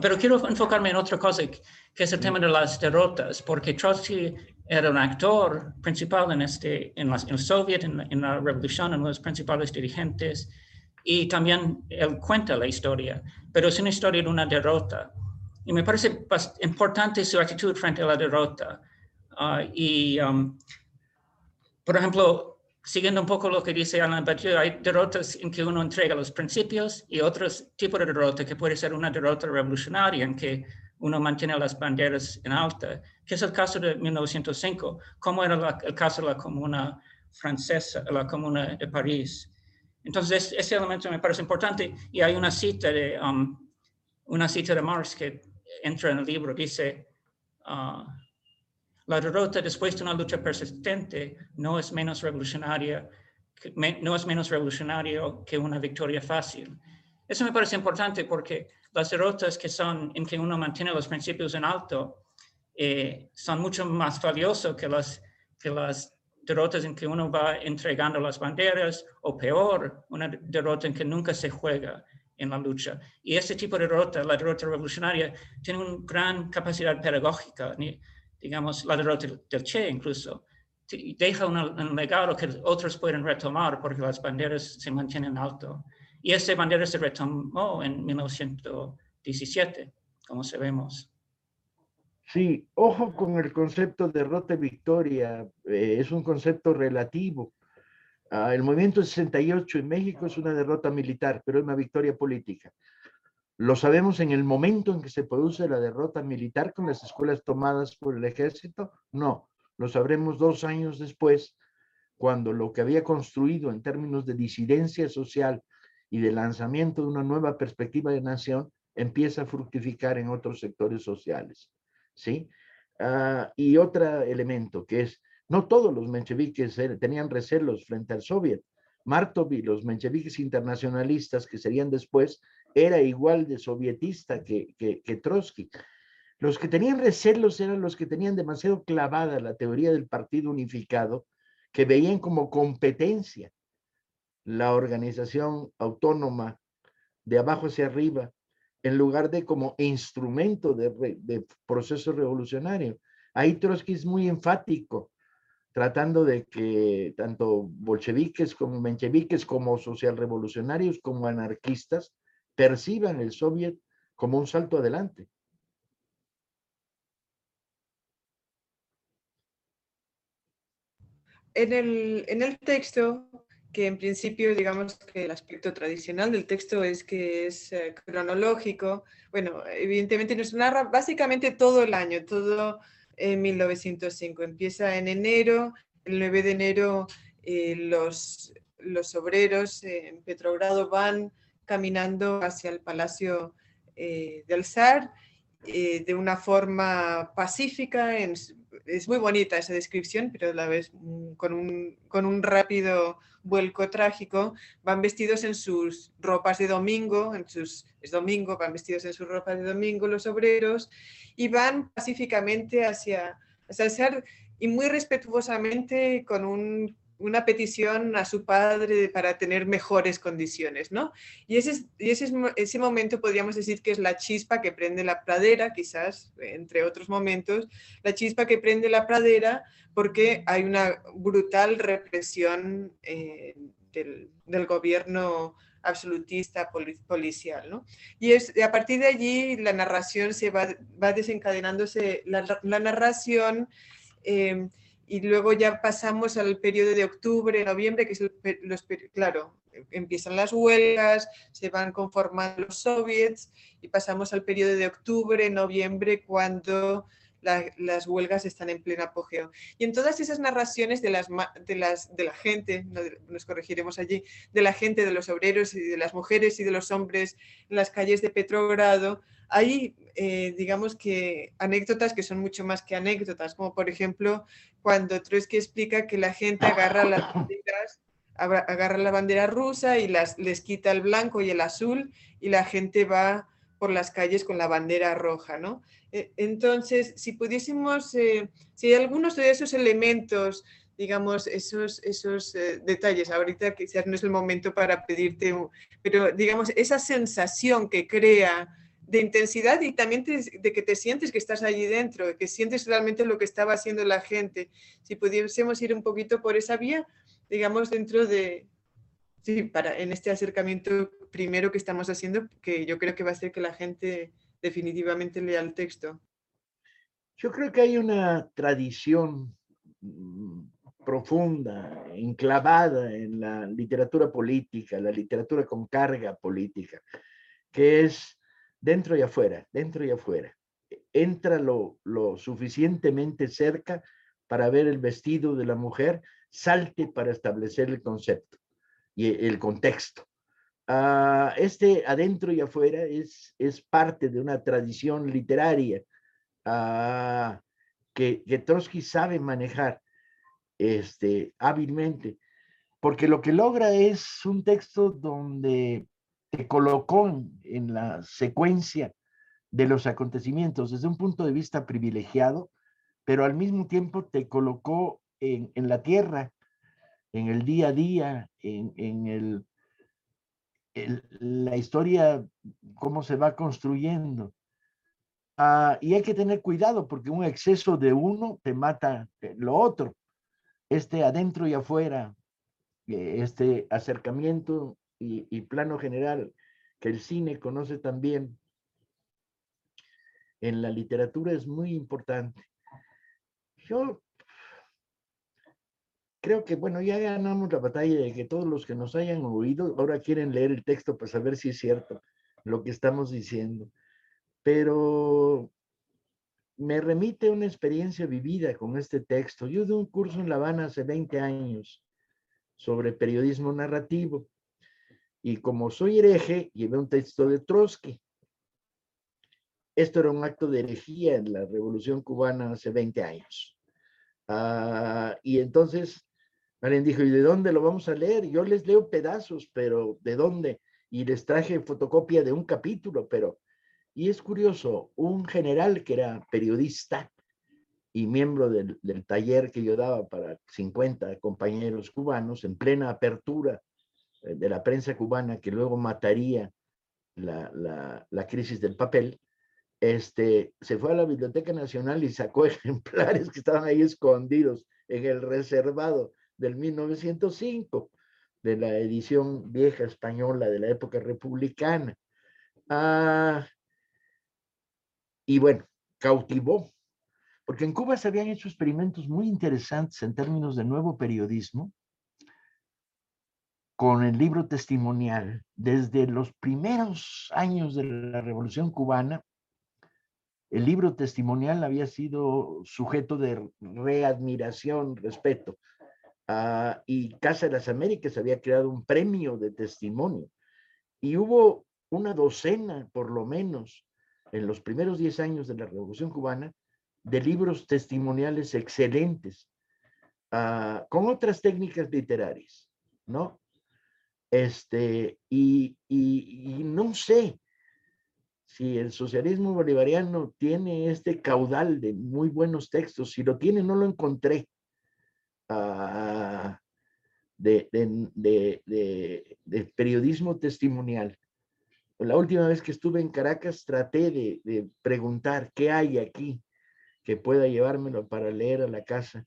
Pero quiero enfocarme en otra cosa, que es el tema de las derrotas, porque Trotsky era un actor principal en, este, en, el soviet, en, en la revolución, en los principales dirigentes, y también él cuenta la historia, pero es una historia de una derrota. Y me parece importante su actitud frente a la derrota. Ah, y, um, por ejemplo, siguiendo un poco lo que dice Alan Badiou, hay derrotas en que uno entrega los principios y otros tipos de derrota que puede ser una derrota revolucionaria en que uno mantiene las banderas en alta, que es el caso de 1905, como era el caso de la comuna francesa, la comuna de París. Entonces, ese elemento me parece importante y hay una cita de, um, una cita de Marx que entra en el libro, dice, uh, la derrota después de una lucha persistente no es menos revolucionaria, no es menos revolucionario que una victoria fácil. Eso me parece importante porque las derrotas que son en que uno mantiene los principios en alto eh, son mucho más valiosos que las, que las derrotas en que uno va entregando las banderas o peor, una derrota en que nunca se juega en la lucha. Y este tipo de derrota, la derrota revolucionaria, tiene una gran capacidad pedagógica, digamos, la derrota del Che incluso. Deja un legado que otros pueden retomar porque las banderas se mantienen alto. Y esa bandera se retomó en 1917, como sabemos. Sí, ojo con el concepto de derrota y victoria, eh, es un concepto relativo. Ah, el movimiento 68 en México es una derrota militar, pero es una victoria política. Lo sabemos en el momento en que se produce la derrota militar con las escuelas tomadas por el ejército, no, lo sabremos dos años después, cuando lo que había construido en términos de disidencia social y de lanzamiento de una nueva perspectiva de nación empieza a fructificar en otros sectores sociales. ¿sí? Ah, y otro elemento que es, no todos los mencheviques tenían recelos frente al soviet. Martov y los mencheviques internacionalistas que serían después, era igual de sovietista que, que, que Trotsky. Los que tenían recelos eran los que tenían demasiado clavada la teoría del partido unificado, que veían como competencia la organización autónoma de abajo hacia arriba en lugar de como instrumento de, proceso revolucionario. Ahí Trotsky es muy enfático, tratando de que tanto bolcheviques como mencheviques, como socialrevolucionarios, como anarquistas, perciban el soviet como un salto adelante. En el, en el texto, que en principio digamos que el aspecto tradicional del texto es que es eh, cronológico, bueno, evidentemente nos narra básicamente todo el año, todo eh, en 1905. Empieza en enero, el 9 de enero eh, los, los obreros en Petrogrado van caminando hacia el Palacio eh, del Zar eh, de una forma pacífica. es muy bonita esa descripción, pero a la vez mm, con un, con un rápido vuelco trágico. Van vestidos en sus ropas de domingo, en sus, es domingo, van vestidos en sus ropas de domingo los obreros y van pacíficamente hacia, hacia el Zar y muy respetuosamente con un una petición a su padre para tener mejores condiciones, ¿no? Y ese, y ese, ese momento podríamos decir que es la chispa que prende la pradera, quizás, entre otros momentos, la chispa que prende la pradera porque hay una brutal represión eh, del, gobierno absolutista policial, ¿no? Y es, a partir de allí la narración se va, va desencadenándose, la, la narración... Eh, y luego ya pasamos al periodo de octubre, noviembre, que es los, claro, empiezan las huelgas, se van conformando los soviets y pasamos al periodo de octubre, noviembre, cuando las huelgas están en pleno apogeo. Y en todas esas narraciones de, las, de la gente, nos corregiremos allí, de la gente, de los obreros y de las mujeres y de los hombres en las calles de Petrogrado, hay, eh, digamos que, anécdotas que son mucho más que anécdotas, como por ejemplo cuando Trotsky explica que la gente agarra las banderas, agarra la bandera rusa y las, les quita el blanco y el azul y la gente va por las calles con la bandera roja, ¿no? E, entonces, si pudiésemos, eh, si algunos de esos elementos, digamos, esos, esos eh, detalles, ahorita quizás no es el momento para pedirte, pero digamos, esa sensación que crea de intensidad y también de que te sientes que estás allí dentro, que sientes realmente lo que estaba haciendo la gente. Si pudiésemos ir un poquito por esa vía, digamos, dentro de, sí, para, en este acercamiento primero que estamos haciendo, que yo creo que va a ser que la gente definitivamente lea el texto. Yo creo que hay una tradición mm, profunda, enclavada en la literatura política, la literatura con carga política, que es dentro y afuera, dentro y afuera. Entra lo, suficientemente cerca para ver el vestido de la mujer, salte para establecer el concepto y el contexto. Ah, este adentro y afuera es, es parte de una tradición literaria ah, que, que, Trotsky sabe manejar este, hábilmente, porque lo que logra es un texto donde te colocó en, la secuencia de los acontecimientos desde un punto de vista privilegiado, pero al mismo tiempo te colocó en, la tierra, en el día a día, en, el, la historia, cómo se va construyendo. Ah, y hay que tener cuidado porque un exceso de uno te mata lo otro. Este adentro y afuera, eh, este acercamiento y, plano general que el cine conoce también, en la literatura es muy importante. Yo creo que, bueno, ya ganamos la batalla de que todos los que nos hayan oído ahora quieren leer el texto para saber si es cierto lo que estamos diciendo. Pero me remite una experiencia vivida con este texto. Yo di un curso en La Habana hace 20 años sobre periodismo narrativo y como soy hereje, llevé un texto de Trotsky. Esto era un acto de herejía en la Revolución Cubana hace 20 años. Ah, y entonces alguien dijo, ¿y de dónde lo vamos a leer? Yo les leo pedazos, pero ¿de dónde? Y les traje fotocopia de un capítulo, pero... Y es curioso, un general que era periodista y miembro del, taller que yo daba para 50 compañeros cubanos en plena apertura de la prensa cubana que luego mataría la, la, la, crisis del papel, este, se fue a la Biblioteca Nacional y sacó ejemplares que estaban ahí escondidos en el reservado del 1905, de la edición vieja española de la época republicana. Ah, y bueno, cautivó, porque en Cuba se habían hecho experimentos muy interesantes en términos de nuevo periodismo con el libro testimonial. Desde los primeros años de la Revolución Cubana, el libro testimonial había sido sujeto de readmiración, respeto. Ah, y Casa de las Américas había creado un premio de testimonio. Y hubo una docena, por lo menos, en los primeros 10 años de la Revolución Cubana, de libros testimoniales excelentes, ah, con otras técnicas literarias, ¿no? Este, y, y, no sé si el socialismo bolivariano tiene este caudal de muy buenos textos, si lo tiene, no lo encontré. Ah, de, de, de, de, periodismo testimonial. La última vez que estuve en Caracas traté de, preguntar qué hay aquí que pueda llevármelo para leer a la casa.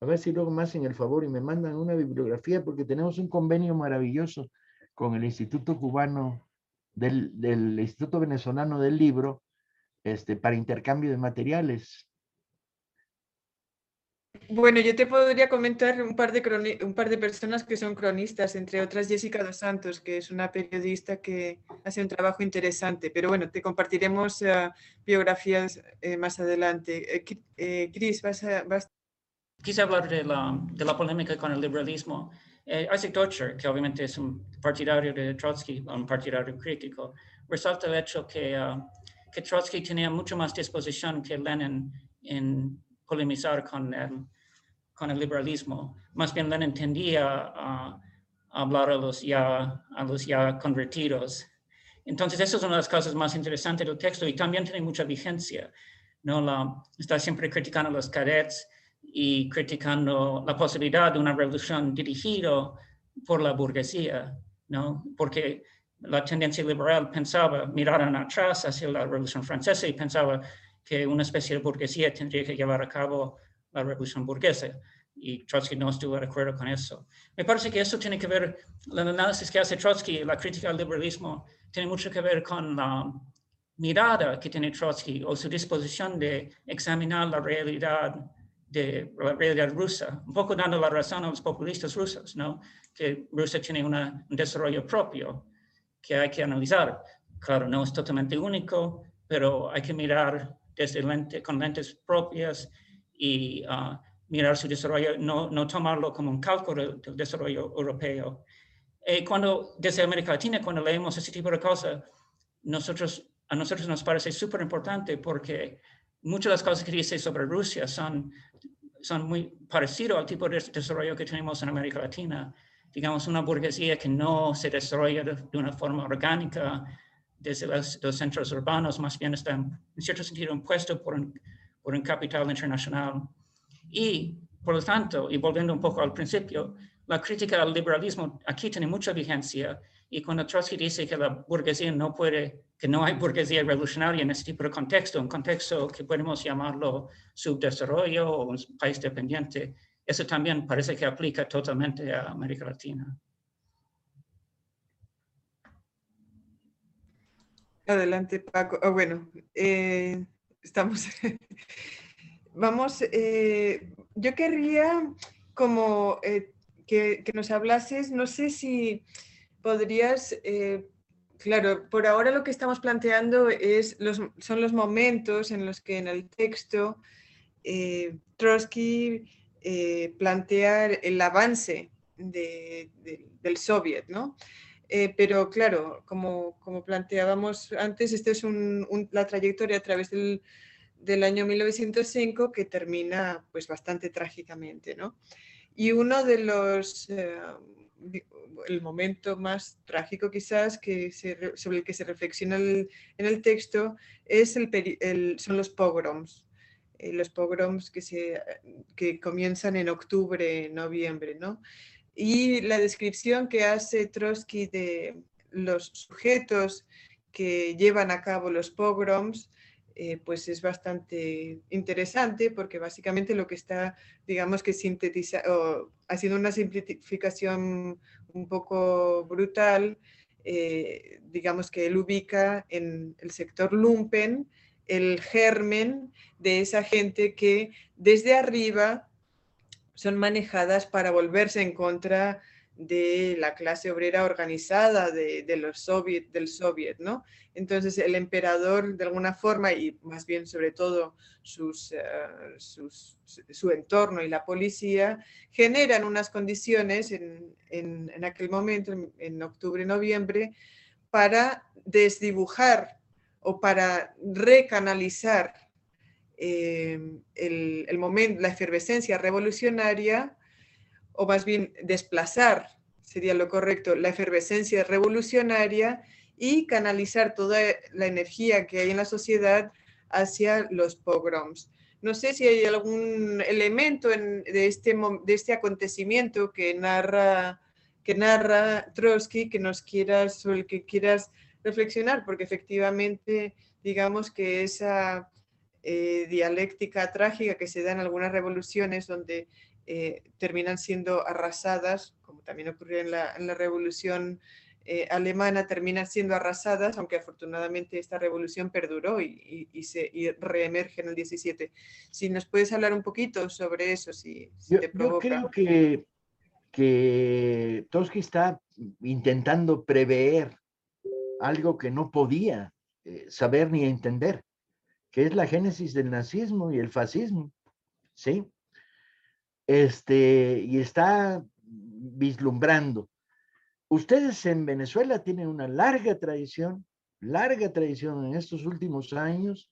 A ver si luego me hacen el favor y me mandan una bibliografía porque tenemos un convenio maravilloso con el Instituto Cubano, del, del Instituto Venezolano del Libro, este, para intercambio de materiales. Bueno, yo te podría comentar un par, de un par de personas que son cronistas, entre otras Jessica Dos Santos, que es una periodista que hace un trabajo interesante, pero bueno, te compartiremos uh, biografías eh, más adelante. Eh, eh, Chris, vas a... Vas... Quise hablar de la, de la, polémica con el liberalismo. Isaac Deutscher, que obviamente es un partidario de Trotsky, un partidario crítico, resalta el hecho que, uh, que Trotsky tenía mucho más disposición que Lenin en polemizar con el, con el liberalismo. Más bien Lenin tendía a, hablar a los, ya, a los ya convertidos. Entonces, eso es una de las cosas más interesantes del texto y también tiene mucha vigencia. ¿no? La, está siempre criticando a los cadets y criticando la posibilidad de una revolución dirigida por la burguesía, ¿no? porque la tendencia liberal pensaba, miraron atrás hacia la Revolución Francesa y pensaba que una especie de burguesía tendría que llevar a cabo la revolución burguesa. Y Trotsky no estuvo de acuerdo con eso. Me parece que eso tiene que ver, el análisis que hace Trotsky, la crítica al liberalismo, tiene mucho que ver con la mirada que tiene Trotsky o su disposición de examinar la realidad de la realidad rusa, un poco dando la razón a los populistas rusos, ¿no? que Rusia tiene una, un desarrollo propio que hay que analizar. Claro, no es totalmente único, pero hay que mirar desde lente, con lentes propias y uh, mirar su desarrollo, no, no, tomarlo como un cálculo del desarrollo europeo. Y eh, cuando, desde América Latina, cuando leemos ese tipo de cosas, nosotros, a nosotros nos parece súper importante porque muchas de las cosas que dice sobre Rusia son, son muy parecidas al tipo de desarrollo que tenemos en América Latina. Digamos, una burguesía que no se desarrolla de, una forma orgánica, desde los, los, centros urbanos, más bien está en cierto sentido impuesto por un, por un capital internacional. Y, por lo tanto, y volviendo un poco al principio, la crítica al liberalismo aquí tiene mucha vigencia y cuando Trotsky dice que la burguesía no puede, que no hay burguesía revolucionaria en este tipo de contexto, un contexto que podemos llamarlo subdesarrollo o un país dependiente, eso también parece que aplica totalmente a América Latina. Adelante, Paco. Oh, bueno, eh, estamos. Vamos, eh, yo querría como eh, que, nos hablases, no sé si podrías, claro, por ahora lo que estamos planteando es los, son los momentos en los que en el texto Trotsky plantea el avance del soviet, ¿no? Eh, pero claro, como, como, planteábamos antes, esta es la trayectoria a través del, del, año 1905 que termina pues bastante trágicamente, ¿no? Y uno de los, eh, el momento más trágico quizás que sobre el que se reflexiona en el texto es el, son los pogroms. Eh, los pogroms que, se, que comienzan en octubre, noviembre, ¿no? Y la descripción que hace Trotsky de los sujetos que llevan a cabo los pogroms, eh, pues es bastante interesante porque básicamente lo que está, digamos que sintetiza, o haciendo una simplificación un poco brutal, eh, digamos que él ubica en el sector lumpen el germen de esa gente que desde arriba son manejadas para volverse en contra de la clase obrera organizada de, los soviet, del soviet, ¿no? Entonces el emperador de alguna forma y más bien sobre todo eh, su entorno y la policía generan unas condiciones en, en, aquel momento, en, octubre, noviembre, para desdibujar o para recanalizar eh, el, el momento, la efervescencia revolucionaria o más bien desplazar, sería lo correcto, la efervescencia revolucionaria y canalizar toda la energía que hay en la sociedad hacia los pogroms. No sé si hay algún elemento de, este, de este acontecimiento que narra, que narra Trotsky que nos quieras, sobre el que quieras reflexionar, porque efectivamente, digamos que esa eh, dialéctica trágica que se da en algunas revoluciones donde eh, terminan siendo arrasadas, como también ocurrió en la, en la revolución eh, alemana, terminan siendo arrasadas, aunque afortunadamente esta revolución perduró y, y, se reemerge en el 17. Si nos puedes hablar un poquito sobre eso, si, yo, te provoca. Yo creo que, que Trotsky está intentando prever algo que no podía eh, saber ni entender, que es la génesis del nazismo y el fascismo, ¿sí? Este, y está vislumbrando. Ustedes en Venezuela tienen una larga tradición, larga tradición en estos últimos años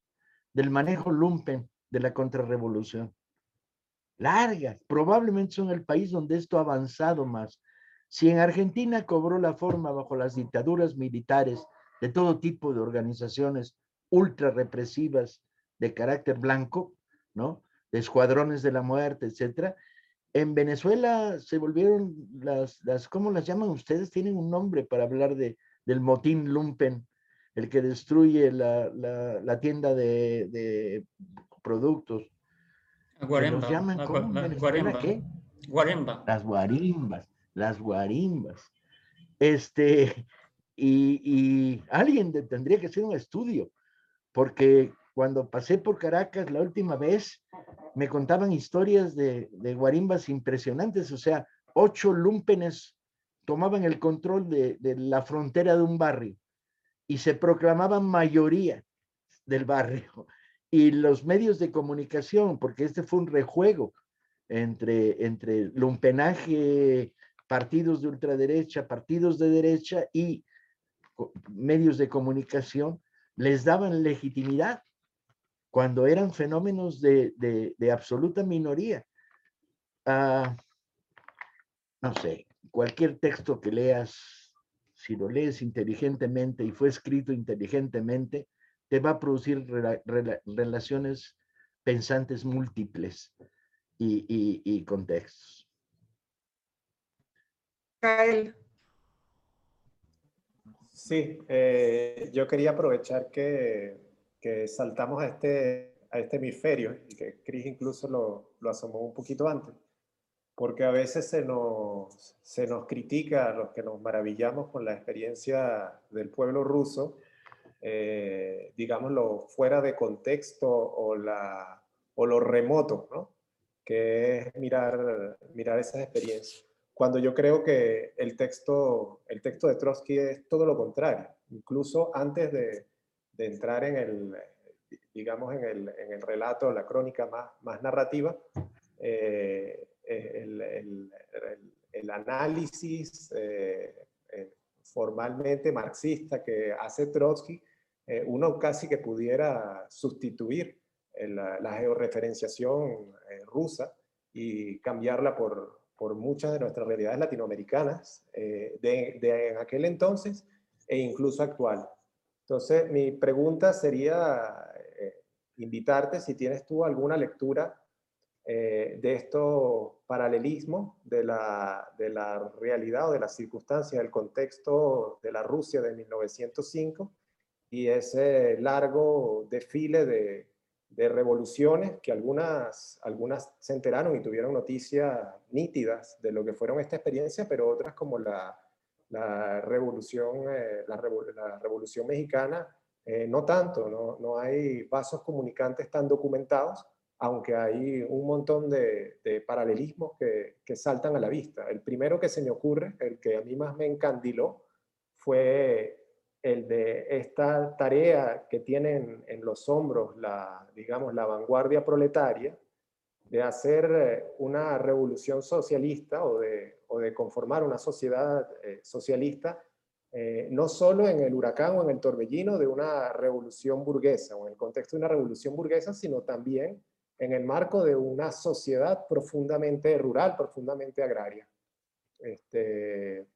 del manejo lumpen de la contrarrevolución. Larga, probablemente son el país donde esto ha avanzado más. Si en Argentina cobró la forma bajo las dictaduras militares de todo tipo de organizaciones ultra represivas de carácter blanco, ¿no? De escuadrones de la muerte, etcétera. En Venezuela se volvieron las, las, ¿cómo las llaman ustedes? Tienen un nombre para hablar de, del motín lumpen, el que destruye la, la, tienda de, de, productos. Guaremba. llaman la, ¿cómo? guaremba. ¿Qué? Guaremba. Las guarimbas, las guarimbas. Este, y, y alguien tendría que hacer un estudio, porque cuando pasé por Caracas la última vez, me contaban historias de, guarimbas impresionantes, o sea, ocho lumpenes tomaban el control de, la frontera de un barrio y se proclamaban mayoría del barrio. Y los medios de comunicación, porque este fue un rejuego entre, entre lumpenaje, partidos de ultraderecha, partidos de derecha y medios de comunicación, les daban legitimidad cuando eran fenómenos de, absoluta minoría. Ah, no sé, cualquier texto que leas, si lo lees inteligentemente y fue escrito inteligentemente, te va a producir relaciones pensantes múltiples y, contextos. Sí, eh, yo quería aprovechar que que saltamos a este, a este hemisferio, y que Chris incluso lo, lo asomó un poquito antes, porque a veces se nos, se nos critica a los que nos maravillamos con la experiencia del pueblo ruso, eh, digámoslo, fuera de contexto o, la, o lo remoto, ¿no? que es mirar, mirar esas experiencias. Cuando yo creo que el texto, el texto de Trotsky es todo lo contrario. Incluso antes de, de entrar en el, digamos, en el, en el relato, la crónica más, más narrativa, eh, el, el, el, análisis eh, eh, formalmente marxista que hace Trotsky, uno casi que pudiera sustituir la, la, georreferenciación rusa y cambiarla por, por, muchas de nuestras realidades latinoamericanas de, de aquel entonces e incluso actual. Entonces, mi pregunta sería eh, invitarte si tienes tú alguna lectura eh, de estos paralelismos de la, de la realidad o de las circunstancias, del contexto de la Rusia de 1905 y ese largo desfile de, de revoluciones que algunas, algunas se enteraron y tuvieron noticias nítidas de lo que fueron esta experiencia, pero otras como la, la revolución, eh, la, revolución mexicana eh, no tanto, no, no, hay vasos comunicantes tan documentados, aunque hay un montón de, paralelismos que, que, saltan a la vista. El primero que se me ocurre, el que a mí más me encandiló, fue el de esta tarea que tienen en los hombros la, digamos, la vanguardia proletaria, de hacer eh, una revolución socialista o de, o de conformar una sociedad eh, socialista eh, no solo en el huracán o en el torbellino de una revolución burguesa o en el contexto de una revolución burguesa, sino también en el marco de una sociedad profundamente rural, profundamente agraria. Este,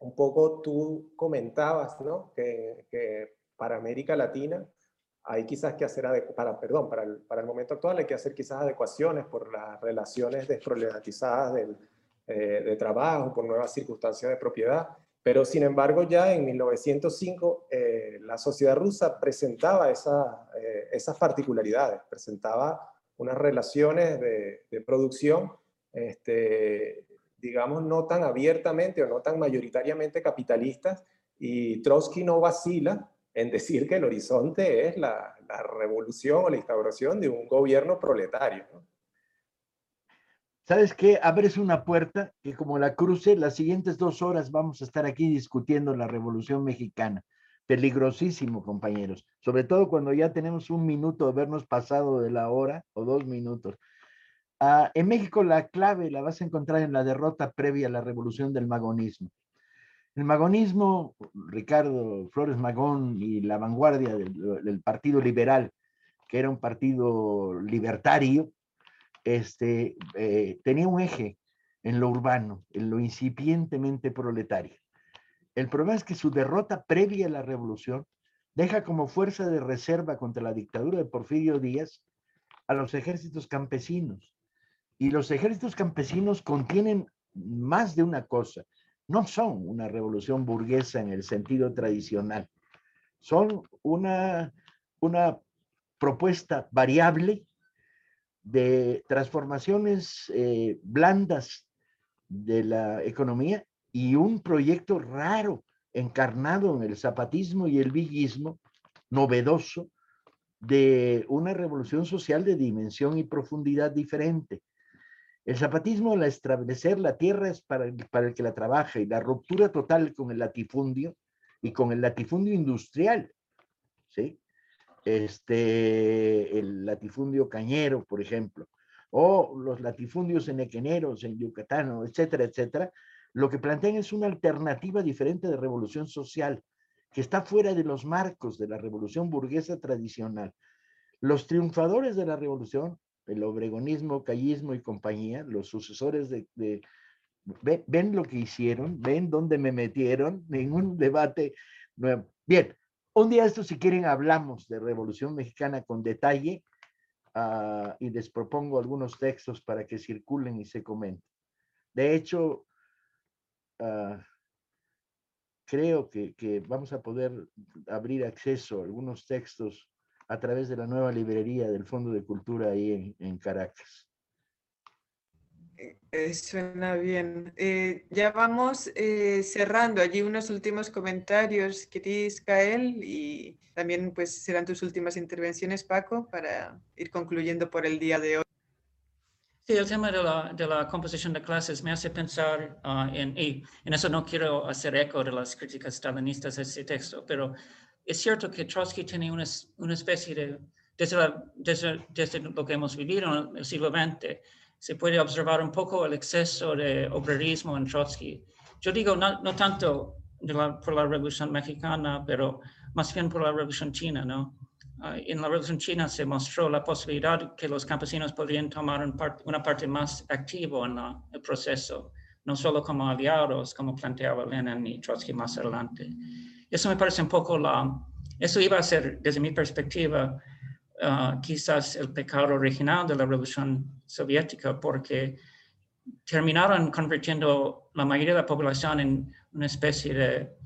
un poco tú comentabas ¿no? que, que para América Latina hay quizás que hacer, para, perdón, para el, para el, momento actual hay que hacer quizás adecuaciones por las relaciones desproblematizadas del, eh, de trabajo, por nuevas circunstancias de propiedad, pero sin embargo ya en 1905 eh, la sociedad rusa presentaba esa, eh, esas particularidades, presentaba unas relaciones de, producción, este, digamos, no tan abiertamente o no tan mayoritariamente capitalistas, y Trotsky no vacila en decir que el horizonte es la, revolución o la instauración de un gobierno proletario. ¿Sabes qué? Abres una puerta que como la cruce, las siguientes dos horas vamos a estar aquí discutiendo la Revolución Mexicana. Peligrosísimo, compañeros. Sobre todo cuando ya tenemos un minuto de habernos pasado de la hora o dos minutos. Ah, en México la clave la vas a encontrar en la derrota previa a la revolución del magonismo. El magonismo, Ricardo Flores Magón y la vanguardia del Partido Liberal, que era un partido libertario, este, eh, tenía un eje en lo urbano, en lo incipientemente proletario. El problema es que su derrota previa a la revolución deja como fuerza de reserva contra la dictadura de Porfirio Díaz a los ejércitos campesinos. Y los ejércitos campesinos contienen más de una cosa. No son una revolución burguesa en el sentido tradicional. Son una, una propuesta variable de transformaciones eh, blandas de la economía y un proyecto raro encarnado en el zapatismo y el villismo, novedoso, de una revolución social de dimensión y profundidad diferente. El zapatismo, al establecer la tierra es para el, para el que la trabaja y la ruptura total con el latifundio y con el latifundio industrial, ¿sí? este, el latifundio cañero, por ejemplo, o los latifundios enequeneros en Yucatán, etcétera, etcétera, lo que plantean es una alternativa diferente de revolución social, que está fuera de los marcos de la revolución burguesa tradicional. Los triunfadores de la revolución, el obregonismo, callismo y compañía, los sucesores de, ven, ven, lo que hicieron, ven dónde me metieron, ningún debate nuevo. Bien, un día esto, si quieren, hablamos de Revolución Mexicana con detalle uh, y les propongo algunos textos para que circulen y se comenten. De hecho, uh, creo que, que, vamos a poder abrir acceso a algunos textos a través de la nueva librería del Fondo de Cultura ahí en, en Caracas. Eh, suena bien. Eh, ya vamos eh, cerrando allí unos últimos comentarios, Cris, Kael, y también pues serán tus últimas intervenciones, Paco, para ir concluyendo por el día de hoy. Sí, el tema de la, de la composición de clases me hace pensar uh, en, y en eso no quiero hacer eco de las críticas stalinistas a ese texto, pero es cierto que Trotsky tiene una, una especie de, desde, la, desde, desde lo que hemos vivido en el siglo XX, se puede observar un poco el exceso de obrerismo en Trotsky. Yo digo no, no tanto por la Revolución Mexicana, pero más bien por la Revolución China, ¿no? Uh, en la Revolución China se mostró la posibilidad que los campesinos podrían tomar un part, una parte más activa en la, el proceso, no solo como aliados, como planteaba Lenin y Trotsky más adelante. Eso me parece un poco la... Eso iba a ser, desde mi perspectiva, uh, quizás el pecado original de la revolución soviética porque terminaron convirtiendo la mayoría de la población en una especie de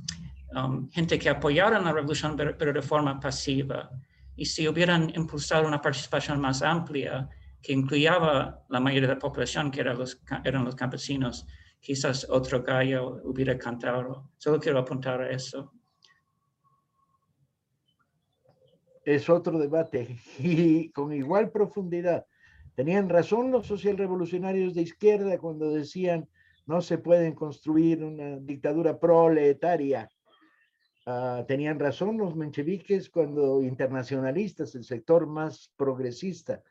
um, gente que apoyaron la revolución pero, pero, de forma pasiva. Y si hubieran impulsado una participación más amplia que incluyaba la mayoría de la población, que eran los, eran los campesinos, quizás otro gallo hubiera cantado. Solo quiero apuntar a eso. Es otro debate y con igual profundidad. Tenían razón los socialrevolucionarios de izquierda cuando decían no se pueden construir una dictadura proletaria. Ah, tenían razón los mencheviques cuando internacionalistas, el sector más progresista,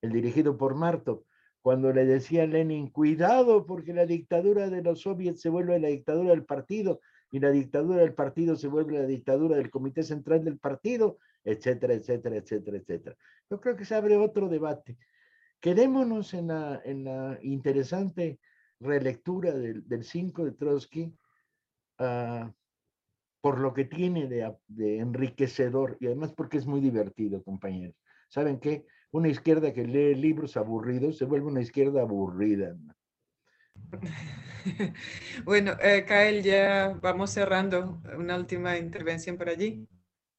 el dirigido por Marto, cuando le decía a Lenin, cuidado porque la dictadura de los soviets se vuelve la dictadura del partido y la dictadura del partido se vuelve la dictadura del comité central del partido, etcétera, etcétera, etcétera, etcétera. Yo creo que se abre otro debate. Quedémonos en la, en la interesante relectura del, 5 de Trotsky ah, por lo que tiene de, de, enriquecedor y además porque es muy divertido, compañeros. ¿Saben qué? Una izquierda que lee libros aburridos se vuelve una izquierda aburrida. Bueno, eh, Kael, ya vamos cerrando. Una última intervención por allí.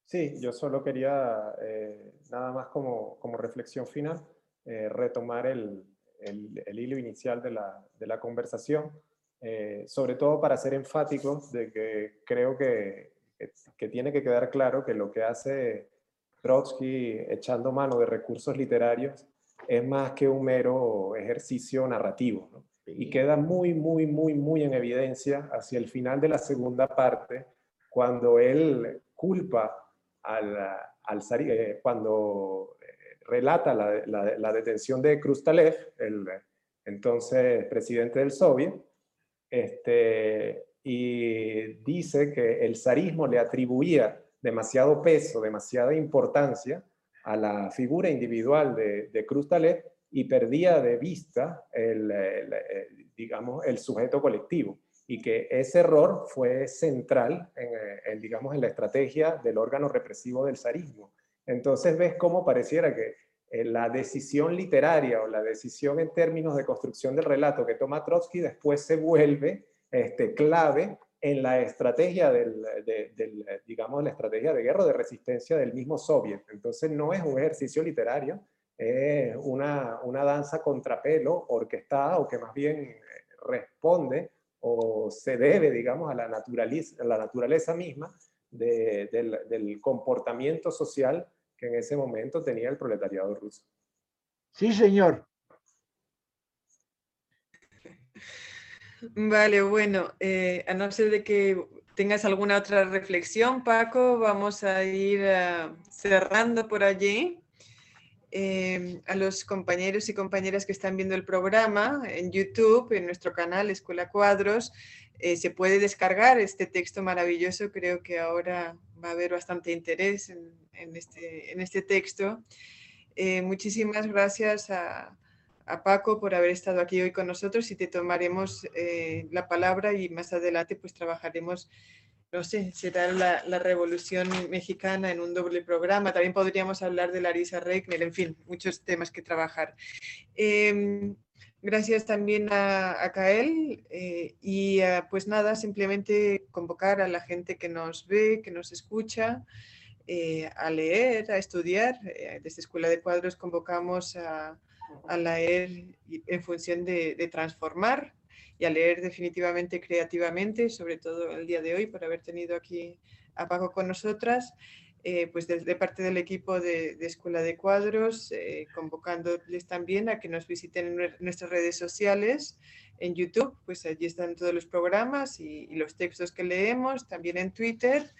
Sí, yo solo quería, eh, nada más como, como reflexión final, eh, retomar el, el, hilo inicial de la, de la conversación, eh, sobre todo para ser enfático de que creo que, que, tiene que quedar claro que lo que hace Trotsky echando mano de recursos literarios es más que un mero ejercicio narrativo. Y queda muy, muy, muy, muy en evidencia hacia el final de la segunda parte, cuando él culpa al, al eh, cuando relata la, detención de Krustalev, el entonces presidente del Soviet, este, y dice que el zarismo le atribuía demasiado peso, demasiada importancia a la figura individual de, de Krustalev y perdía de vista el, digamos, el sujeto colectivo y que ese error fue central en, digamos, en la estrategia del órgano represivo del zarismo. Entonces ves cómo pareciera que eh, la decisión literaria o la decisión en términos de construcción del relato que toma Trotsky después se vuelve este, clave en la estrategia del, digamos, la estrategia de guerra de resistencia del mismo Soviet. Entonces no es un ejercicio literario, es una, una danza contrapelo orquestada o que más bien eh, responde o se debe, digamos, a la, naturaleza, a la naturaleza misma del, del comportamiento social que en ese momento tenía el proletariado ruso. Sí, señor. Vale, bueno, eh, a no ser de que tengas alguna otra reflexión, Paco, vamos a ir uh, cerrando por allí. Eh, a los compañeros y compañeras que están viendo el programa en YouTube, en nuestro canal Escuela Cuadros, eh, se puede descargar este texto maravilloso. Creo que ahora va a haber bastante interés en, este, este, texto. Eh, muchísimas gracias a, Paco por haber estado aquí hoy con nosotros y te tomaremos la palabra y más adelante pues trabajaremos, no sé, será la, la, revolución mexicana en un doble programa. También podríamos hablar de Larisa Reckner, en fin, muchos temas que trabajar. Em, Gracias también a, a Kael eh, y pues nada, simplemente convocar a la gente que nos ve, que nos escucha, eh, a leer, a estudiar. Eh, desde Escuela de Cuadros convocamos a, a leer en función de, de, transformar y a leer definitivamente creativamente, sobre todo el día de hoy por haber tenido aquí a Paco con nosotras. Eh, pues desde parte del equipo de, Escuela de Cuadros, eh, convocándoles también a que nos visiten en nuestras redes sociales, en YouTube, pues allí están todos los programas y, los textos que leemos, también en Twitter.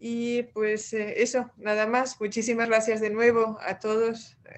Y pues eh, eso, nada más. Muchísimas gracias de nuevo a todos.